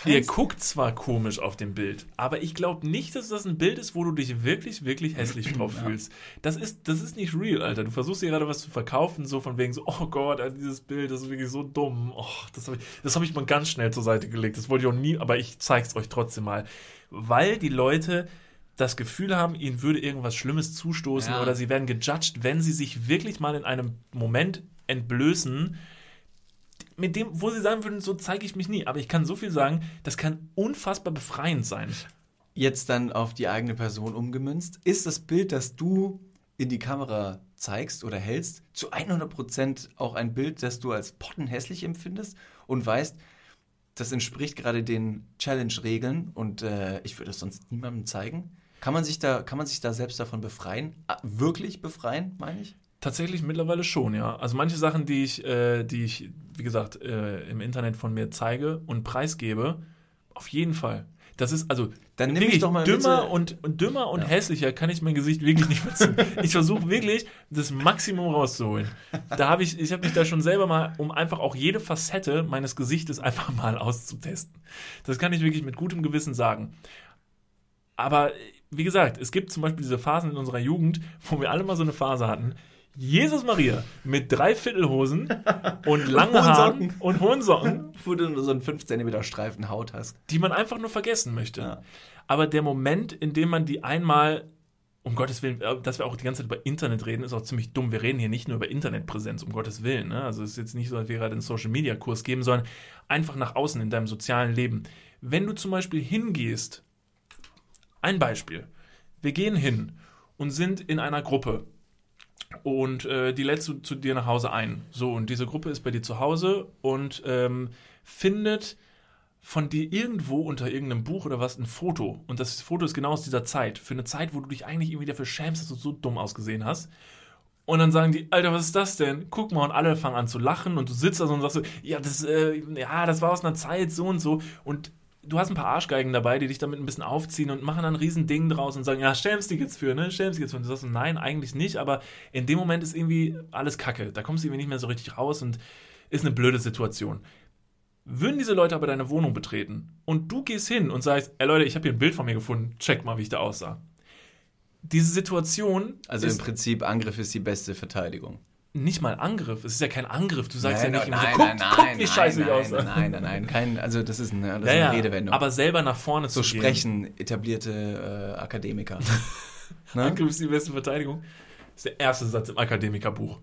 Ihr Keins- guckt zwar komisch auf dem Bild, aber ich glaube nicht, dass das ein Bild ist, wo du dich wirklich, wirklich hässlich drauf Ja. fühlst. Das ist, das ist nicht real, Alter. Du versuchst dir gerade was zu verkaufen, so von wegen so, oh Gott, dieses Bild, das ist wirklich so dumm. Oh, das habe ich, das hab ich mal ganz schnell zur Seite gelegt. Das wollte ich auch nie, aber ich zeig's euch trotzdem mal. Weil die Leute das Gefühl haben, ihnen würde irgendwas Schlimmes zustoßen Ja. oder sie werden gejudged, wenn sie sich wirklich mal in einem Moment entblößen, mit dem, wo sie sagen würden, so zeige ich mich nie. Aber ich kann so viel sagen, das kann unfassbar befreiend sein. Jetzt dann auf die eigene Person umgemünzt. Ist das Bild, das du in die Kamera zeigst oder hältst, zu 100% auch ein Bild, das du als pottenhässlich empfindest und weißt, das entspricht gerade den Challenge-Regeln und äh, ich würde es sonst niemandem zeigen? Kann man sich da, kann man sich da selbst davon befreien? Ah, wirklich befreien, meine ich? Tatsächlich mittlerweile schon, ja. Also manche Sachen, die ich, äh, die ich, wie gesagt, äh, im Internet von mir zeige und preisgebe, auf jeden Fall. Das ist also Dann nimm wirklich doch mal dümmer bitte- und, und dümmer und Ja. hässlicher kann ich mein Gesicht wirklich nicht beziehen. ich versuche wirklich das Maximum rauszuholen. Da habe ich, ich habe mich da schon selber mal, um einfach auch jede Facette meines Gesichtes einfach mal auszutesten. Das kann ich wirklich mit gutem Gewissen sagen. Aber wie gesagt, es gibt zum Beispiel diese Phasen in unserer Jugend, wo wir alle mal so eine Phase hatten. Jesus Maria mit Dreiviertelhosen und langen Hohen Haaren und hohen Socken, Wo du nur so einen 5 cm Streifen Haut hast. die man einfach nur vergessen möchte. Ja. Aber der Moment, in dem man die einmal, um Gottes Willen, äh, dass wir auch die ganze Zeit über Internet reden, ist auch ziemlich dumm. Wir reden hier nicht nur über Internetpräsenz, um Gottes Willen. Ne? Also es ist jetzt nicht so, als wir gerade einen Social-Media-Kurs geben, sondern einfach nach außen in deinem sozialen Leben. Wenn du zum Beispiel hingehst, ein Beispiel, wir gehen hin und sind in einer Gruppe und äh, die lädst du zu dir nach Hause ein. So, und diese Gruppe ist bei dir zu Hause und ähm, findet von dir irgendwo unter irgendeinem Buch oder was ein Foto. Und das Foto ist genau aus dieser Zeit. Für eine Zeit, wo du dich eigentlich irgendwie dafür schämst, dass du so dumm ausgesehen hast. Und dann sagen die, Alter, was ist das denn? Guck mal, und alle fangen an zu lachen und du sitzt da so und sagst so, ja, das, äh, ja, das war aus einer Zeit so und so. Und du hast ein paar Arschgeigen dabei, die dich damit ein bisschen aufziehen und machen dann ein riesen Ding draus und sagen, ja, schämst dich jetzt für, ne? Schämst dich jetzt für. Und du sagst nein, eigentlich nicht, aber in dem Moment ist irgendwie alles Kacke. Da kommst du irgendwie nicht mehr so richtig raus und ist eine blöde Situation. Würden diese Leute aber deine Wohnung betreten und du gehst hin und sagst, ey Leute, ich habe hier ein Bild von mir gefunden, check mal, wie ich da aussah. Diese Situation Also im Prinzip, Angriff ist die beste Verteidigung. Nicht mal Angriff. Es ist ja kein Angriff. Du sagst ja nicht immer nein, so, guck, nein, guck, nein, wie scheiße ich nein, aussah. Nein, nein, nein, kein, also das ist eine, das Ja, ist eine Redewendung. aber selber nach vorne so zu gehen. sprechen etablierte äh, Akademiker. ne? Angriff ist die beste Verteidigung. Das ist der erste Satz im Akademikerbuch.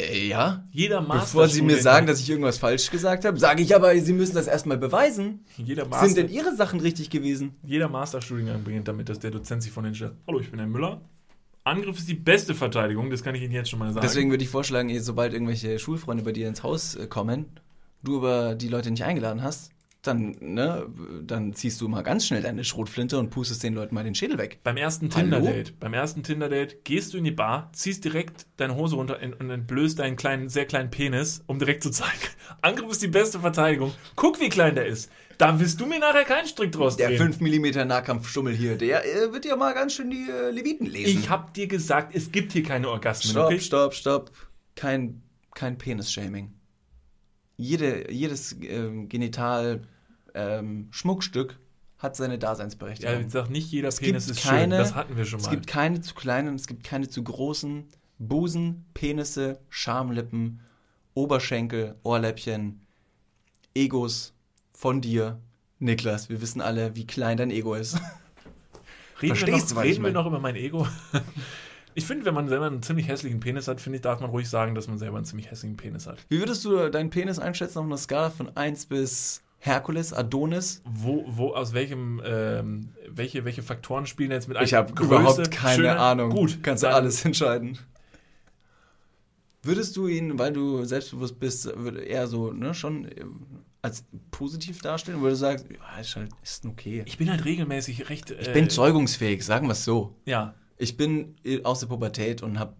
äh, ja. Jeder Bevor Sie mir sagen, dass ich irgendwas falsch gesagt habe, sage ich aber, Sie müssen das erstmal beweisen. jeder, Master, Sind denn Ihre Sachen richtig gewesen? jeder Masterstudiengang beginnt damit, dass der Dozent sich von den stellt. Hallo, ich bin Herr Müller. Angriff ist die beste Verteidigung, das kann ich Ihnen jetzt schon mal sagen. Deswegen würde ich vorschlagen, sobald irgendwelche Schulfreunde bei dir ins Haus äh, kommen, du aber die Leute nicht eingeladen hast, dann, ne, dann ziehst du mal ganz schnell deine Schrotflinte und pustest den Leuten mal den Schädel weg. Beim ersten? Tinder-Date, beim ersten Tinder-Date gehst du in die Bar, ziehst direkt deine Hose runter und entblößt deinen kleinen, sehr kleinen Penis, um direkt zu zeigen, Angriff ist die beste Verteidigung. Guck, wie klein der ist. Da wirst du mir nachher keinen Strick draus Der drehen. 5 mm Nahkampfstummel hier, der äh, wird ja mal ganz schön die äh, Leviten lesen. Ich hab dir gesagt, es gibt hier keine Orgasmen, Stopp, okay? stopp, stopp. Kein, kein Penis-Shaming. Jede, jedes ähm, Genital ähm, Schmuckstück hat seine Ja, Daseinsberechtigung. ich sag nicht jeder Es Penis ist keine- schön, das hatten wir schon es mal. gibt keine zu kleinen, es gibt keine zu großen Busen, Penisse, Schamlippen, Oberschenkel, Ohrläppchen, Egos von dir. Niklas, wir wissen alle, wie klein dein Ego ist. reden verstehst wir du, noch, ich reden wir noch über mein Ego? Ich finde, wenn man selber einen ziemlich hässlichen Penis hat, finde ich, darf man ruhig sagen, dass man selber einen ziemlich hässlichen Penis hat. Wie würdest du deinen Penis einschätzen auf einer Skala von 1 bis Herkules, Adonis? Wo, wo, aus welchem, ähm, welche, welche Faktoren spielen jetzt mit ein? Ich habe überhaupt keine Schönheit? Ahnung. Gut, kannst du alles entscheiden. Würdest du ihn, weil du selbstbewusst bist, würde eher so ne, schon äh, als positiv darstellen? Würde du sagen, ja, ist halt ist okay. Ich bin halt regelmäßig recht. Ich bin zeugungsfähig, sagen wir es so. Ja. Ich bin äh, aus der Pubertät und habe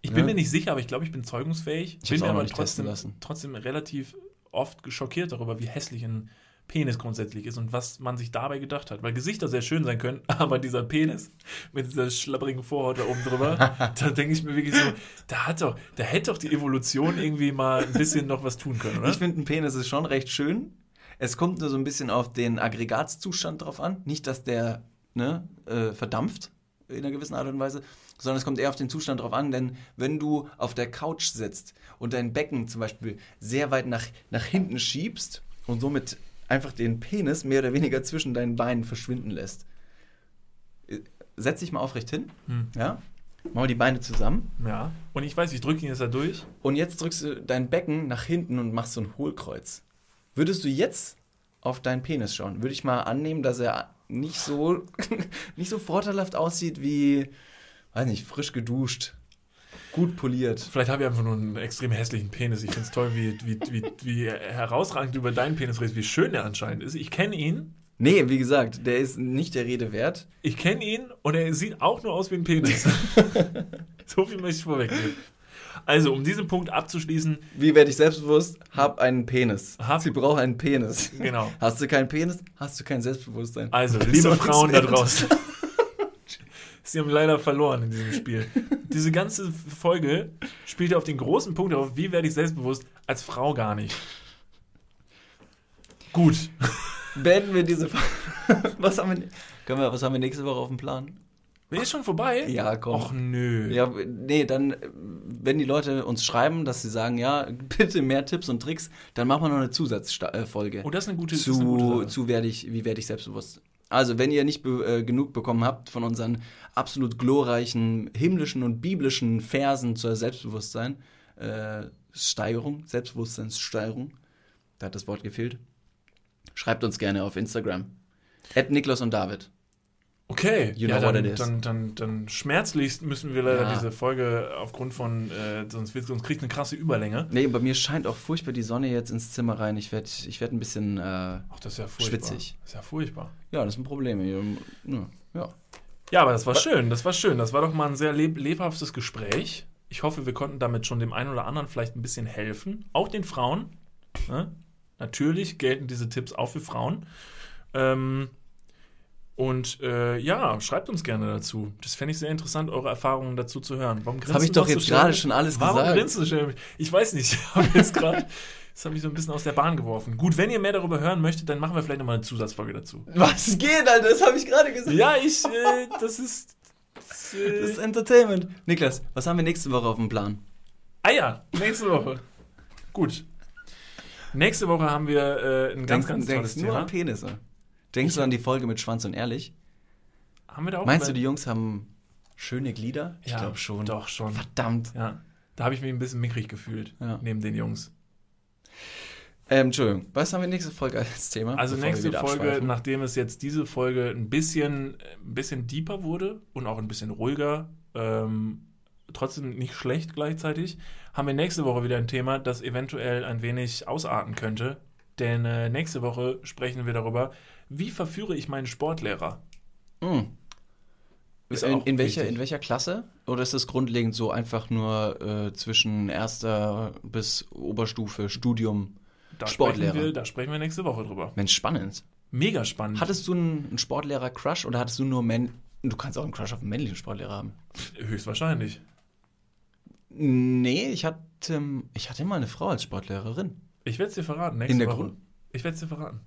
Ich Ja. bin mir nicht sicher, aber ich glaube, ich bin zeugungsfähig. Ich bin mir aber nicht testen trotzdem, lassen. trotzdem relativ oft geschockiert darüber, wie hässlich ein Penis grundsätzlich ist und was man sich dabei gedacht hat. Weil Gesichter sehr schön sein können, aber dieser Penis mit dieser schlabbrigen Vorhaut da oben drüber, da denke ich mir wirklich so, da hat doch, da hätte doch die Evolution irgendwie mal ein bisschen noch was tun können, oder? Ich finde, ein Penis ist schon recht schön. Es kommt nur so ein bisschen auf den Aggregatzustand drauf an. Nicht, dass der ne, äh, verdampft in einer gewissen Art und Weise, sondern es kommt eher auf den Zustand drauf an. Denn wenn du auf der Couch sitzt und dein Becken zum Beispiel sehr weit nach, nach hinten schiebst und somit einfach den Penis mehr oder weniger zwischen deinen Beinen verschwinden lässt, setz dich mal aufrecht hin. Hm. Ja? Mach mal die Beine zusammen. Ja. Und ich weiß, ich drücke ihn jetzt da durch. Und jetzt drückst du dein Becken nach hinten und machst so ein Hohlkreuz. Würdest du jetzt auf deinen Penis schauen, würde ich mal annehmen, dass er nicht so, nicht so vorteilhaft aussieht wie, weiß nicht, frisch geduscht, gut poliert. Vielleicht habe ich einfach nur einen extrem hässlichen Penis. Ich finde es toll, wie, wie, wie, wie herausragend du über deinen Penis redest, wie schön der anscheinend ist. Ich kenne ihn. Nee, wie gesagt, der ist nicht der Rede wert. Ich kenne ihn und er sieht auch nur aus wie ein Penis. so viel möchte ich vorwegnehmen. Also, um diesen Punkt abzuschließen, Wie werde ich selbstbewusst? Hab einen Penis. Hab- Sie braucht einen Penis. genau. Hast du keinen Penis, hast du kein Selbstbewusstsein. Also, liebe Frauen da draußen. Sie haben leider verloren in diesem Spiel. Diese ganze Folge spielt auf den großen Punkt auf, wie werde ich selbstbewusst, als Frau gar nicht. Gut. Beenden wir diese. was, haben wir, können wir, was haben wir nächste Woche auf dem Plan? Ist schon vorbei? Ja, komm. Och nö. Ja, nee, dann, äh, wenn die Leute uns schreiben, dass sie sagen, ja, bitte mehr Tipps und Tricks, dann machen wir noch eine Zusatzfolge. Oh, das ist eine gute, ist eine zu, gute Sache. zu werde ich, wie werde ich selbstbewusst. Also, wenn ihr nicht be, äh, genug bekommen habt von unseren absolut glorreichen himmlischen und biblischen Versen zur Selbstbewusstsein, äh, Steigerung, Selbstbewusstseinssteigerung, da hat das Wort gefehlt, schreibt uns gerne auf Instagram. At Niklas und David. Okay, You ja, know what dann, it is. dann, dann, dann schmerzlichst müssen wir leider Ja. diese Folge aufgrund von, äh, sonst, wird, sonst kriegt eine krasse Überlänge. Nee, bei mir scheint auch furchtbar die Sonne jetzt ins Zimmer rein. Ich werde ich werd ein bisschen, äh, Ach, das ist ja furchtbar. Schwitzig. Das ist ja furchtbar. ja, das ist ein Problem. Ja, ja. Aber das war schön, das war schön. Das war doch mal ein sehr leb lebhaftes Gespräch. Ich hoffe, wir konnten damit schon dem einen oder anderen vielleicht ein bisschen helfen. Auch den Frauen. Ne? Natürlich gelten diese Tipps auch für Frauen. Ähm, und äh, ja, schreibt uns gerne dazu. Das fände ich sehr interessant, eure Erfahrungen dazu zu hören. Warum Das habe ich grinst doch so jetzt gerade schon alles Warum gesagt. grinst du schnell? Ich weiß nicht. Ich jetzt gerade. Das habe ich so ein bisschen aus der Bahn geworfen. Gut, wenn ihr mehr darüber hören möchtet, dann machen wir vielleicht nochmal eine Zusatzfolge dazu. Was geht, Alter? Das habe ich gerade gesagt. Ja, ich, äh, das ist. Das, äh, Das ist Entertainment. Niklas, was haben wir nächste Woche auf dem Plan? Ah ja, nächste Woche. Gut. Nächste Woche haben wir äh, ein ganz, ganz denkst tolles nur Thema. an Penisse. Denkst du an die Folge mit Schwanz und Ehrlich? Haben wir da auch Meinst du, die Jungs haben schöne Glieder? Ich Ja, glaube schon. Doch, schon. Verdammt. Ja. Da habe ich mich ein bisschen mickrig gefühlt, Ja. neben den Jungs. Ähm, Entschuldigung, was haben wir nächste Folge als Thema? Also nächste Folge, nachdem es jetzt diese Folge ein bisschen, ein bisschen deeper wurde und auch ein bisschen ruhiger, ähm, trotzdem nicht schlecht gleichzeitig, haben wir nächste Woche wieder ein Thema, das eventuell ein wenig ausarten könnte. Denn äh, nächste Woche sprechen wir darüber, wie verführe ich meinen Sportlehrer. Hm. Ist in, in, welcher, in welcher Klasse? Oder ist das grundlegend so einfach nur äh, zwischen erster bis Oberstufe, Studium? Da Sportlehrer. Sprechen wir, da sprechen wir nächste Woche drüber. Mensch, spannend. Mega spannend. Hattest du einen, einen Sportlehrer-Crush oder hattest du nur Männ... Du kannst auch einen Crush auf einen männlichen Sportlehrer haben. Höchstwahrscheinlich. Nee, ich hatte, ich hatte mal eine Frau als Sportlehrerin. Ich werde es dir verraten. Nächste In der Woche. Grund- Ich werde es dir verraten.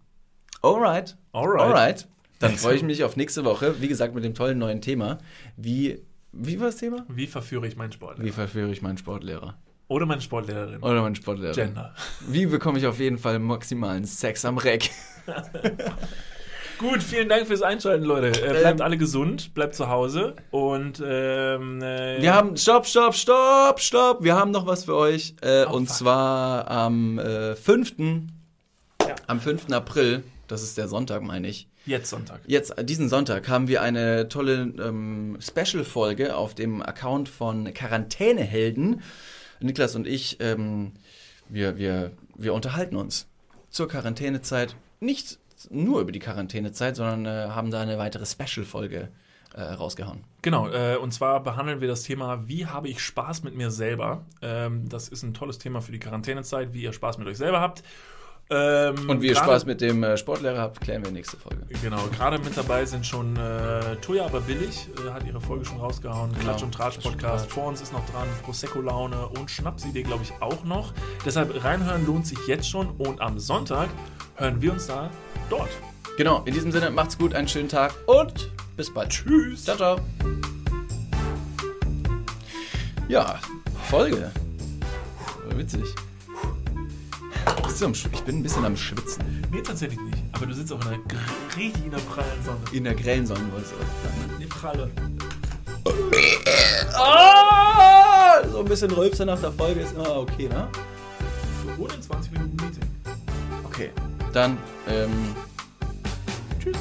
Alright. Alright. Alright. Dann freue ich mich auf nächste Woche. Wie gesagt, mit dem tollen neuen Thema. Wie, wie war das Thema? Wie verführe ich meinen Sportlehrer? Wie verführe ich meinen Sportlehrer? Oder meine Sportlehrerin. Oder meinen Sportlehrer? Gender. Wie bekomme ich auf jeden Fall maximalen Sex am Reck? Gut, vielen Dank fürs Einschalten, Leute. Äh, bleibt Ähm, alle gesund, bleibt zu Hause und ähm, äh, Wir haben, stopp, stopp, stopp, stopp. Wir haben noch was für euch. Äh, Oh, und fuck. zwar am äh, 5. Ja. Am 5. April, das ist der Sonntag, meine ich. jetzt Sonntag. Jetzt, diesen Sonntag, haben wir eine tolle ähm, Special-Folge auf dem Account von Quarantänehelden. Niklas und ich, ähm, wir, wir, wir unterhalten uns zur Quarantänezeit. Nicht nur über die Quarantänezeit, sondern äh, haben da eine weitere Special-Folge äh, rausgehauen. Genau, äh, und zwar behandeln wir das Thema, wie habe ich Spaß mit mir selber? Ähm, das ist ein tolles Thema für die Quarantänezeit, wie ihr Spaß mit euch selber habt. Ähm, Und wie ihr Spaß mit dem äh, Sportlehrer habt, klären wir nächste Folge. Genau, gerade mit dabei sind schon äh, Toya aber billig, äh, hat ihre Folge schon rausgehauen. Genau. Klatsch und Tratsch Podcast. Vor uns ist noch dran Prosecco-Laune und Schnapsidee, glaube ich, auch noch. Deshalb reinhören lohnt sich jetzt schon und am Sonntag hören wir uns da dort. Genau, in diesem Sinne, macht's gut, einen schönen Tag und bis bald. Tschüss. Ciao, ciao. Ja, Folge. Witzig. Bist du am Sch- Ich bin ein bisschen am Schwitzen. Nee, tatsächlich nicht. Aber du sitzt auch in gr- richtig in der prallen Sonne. In der grellen Sonne, wolltest du sagen. ne? Die Pralle. Ah! So ein bisschen Rülpser nach der Folge ist immer okay, ne? So ohne 20 Minuten Meeting. Okay. Dann, ähm, tschüss.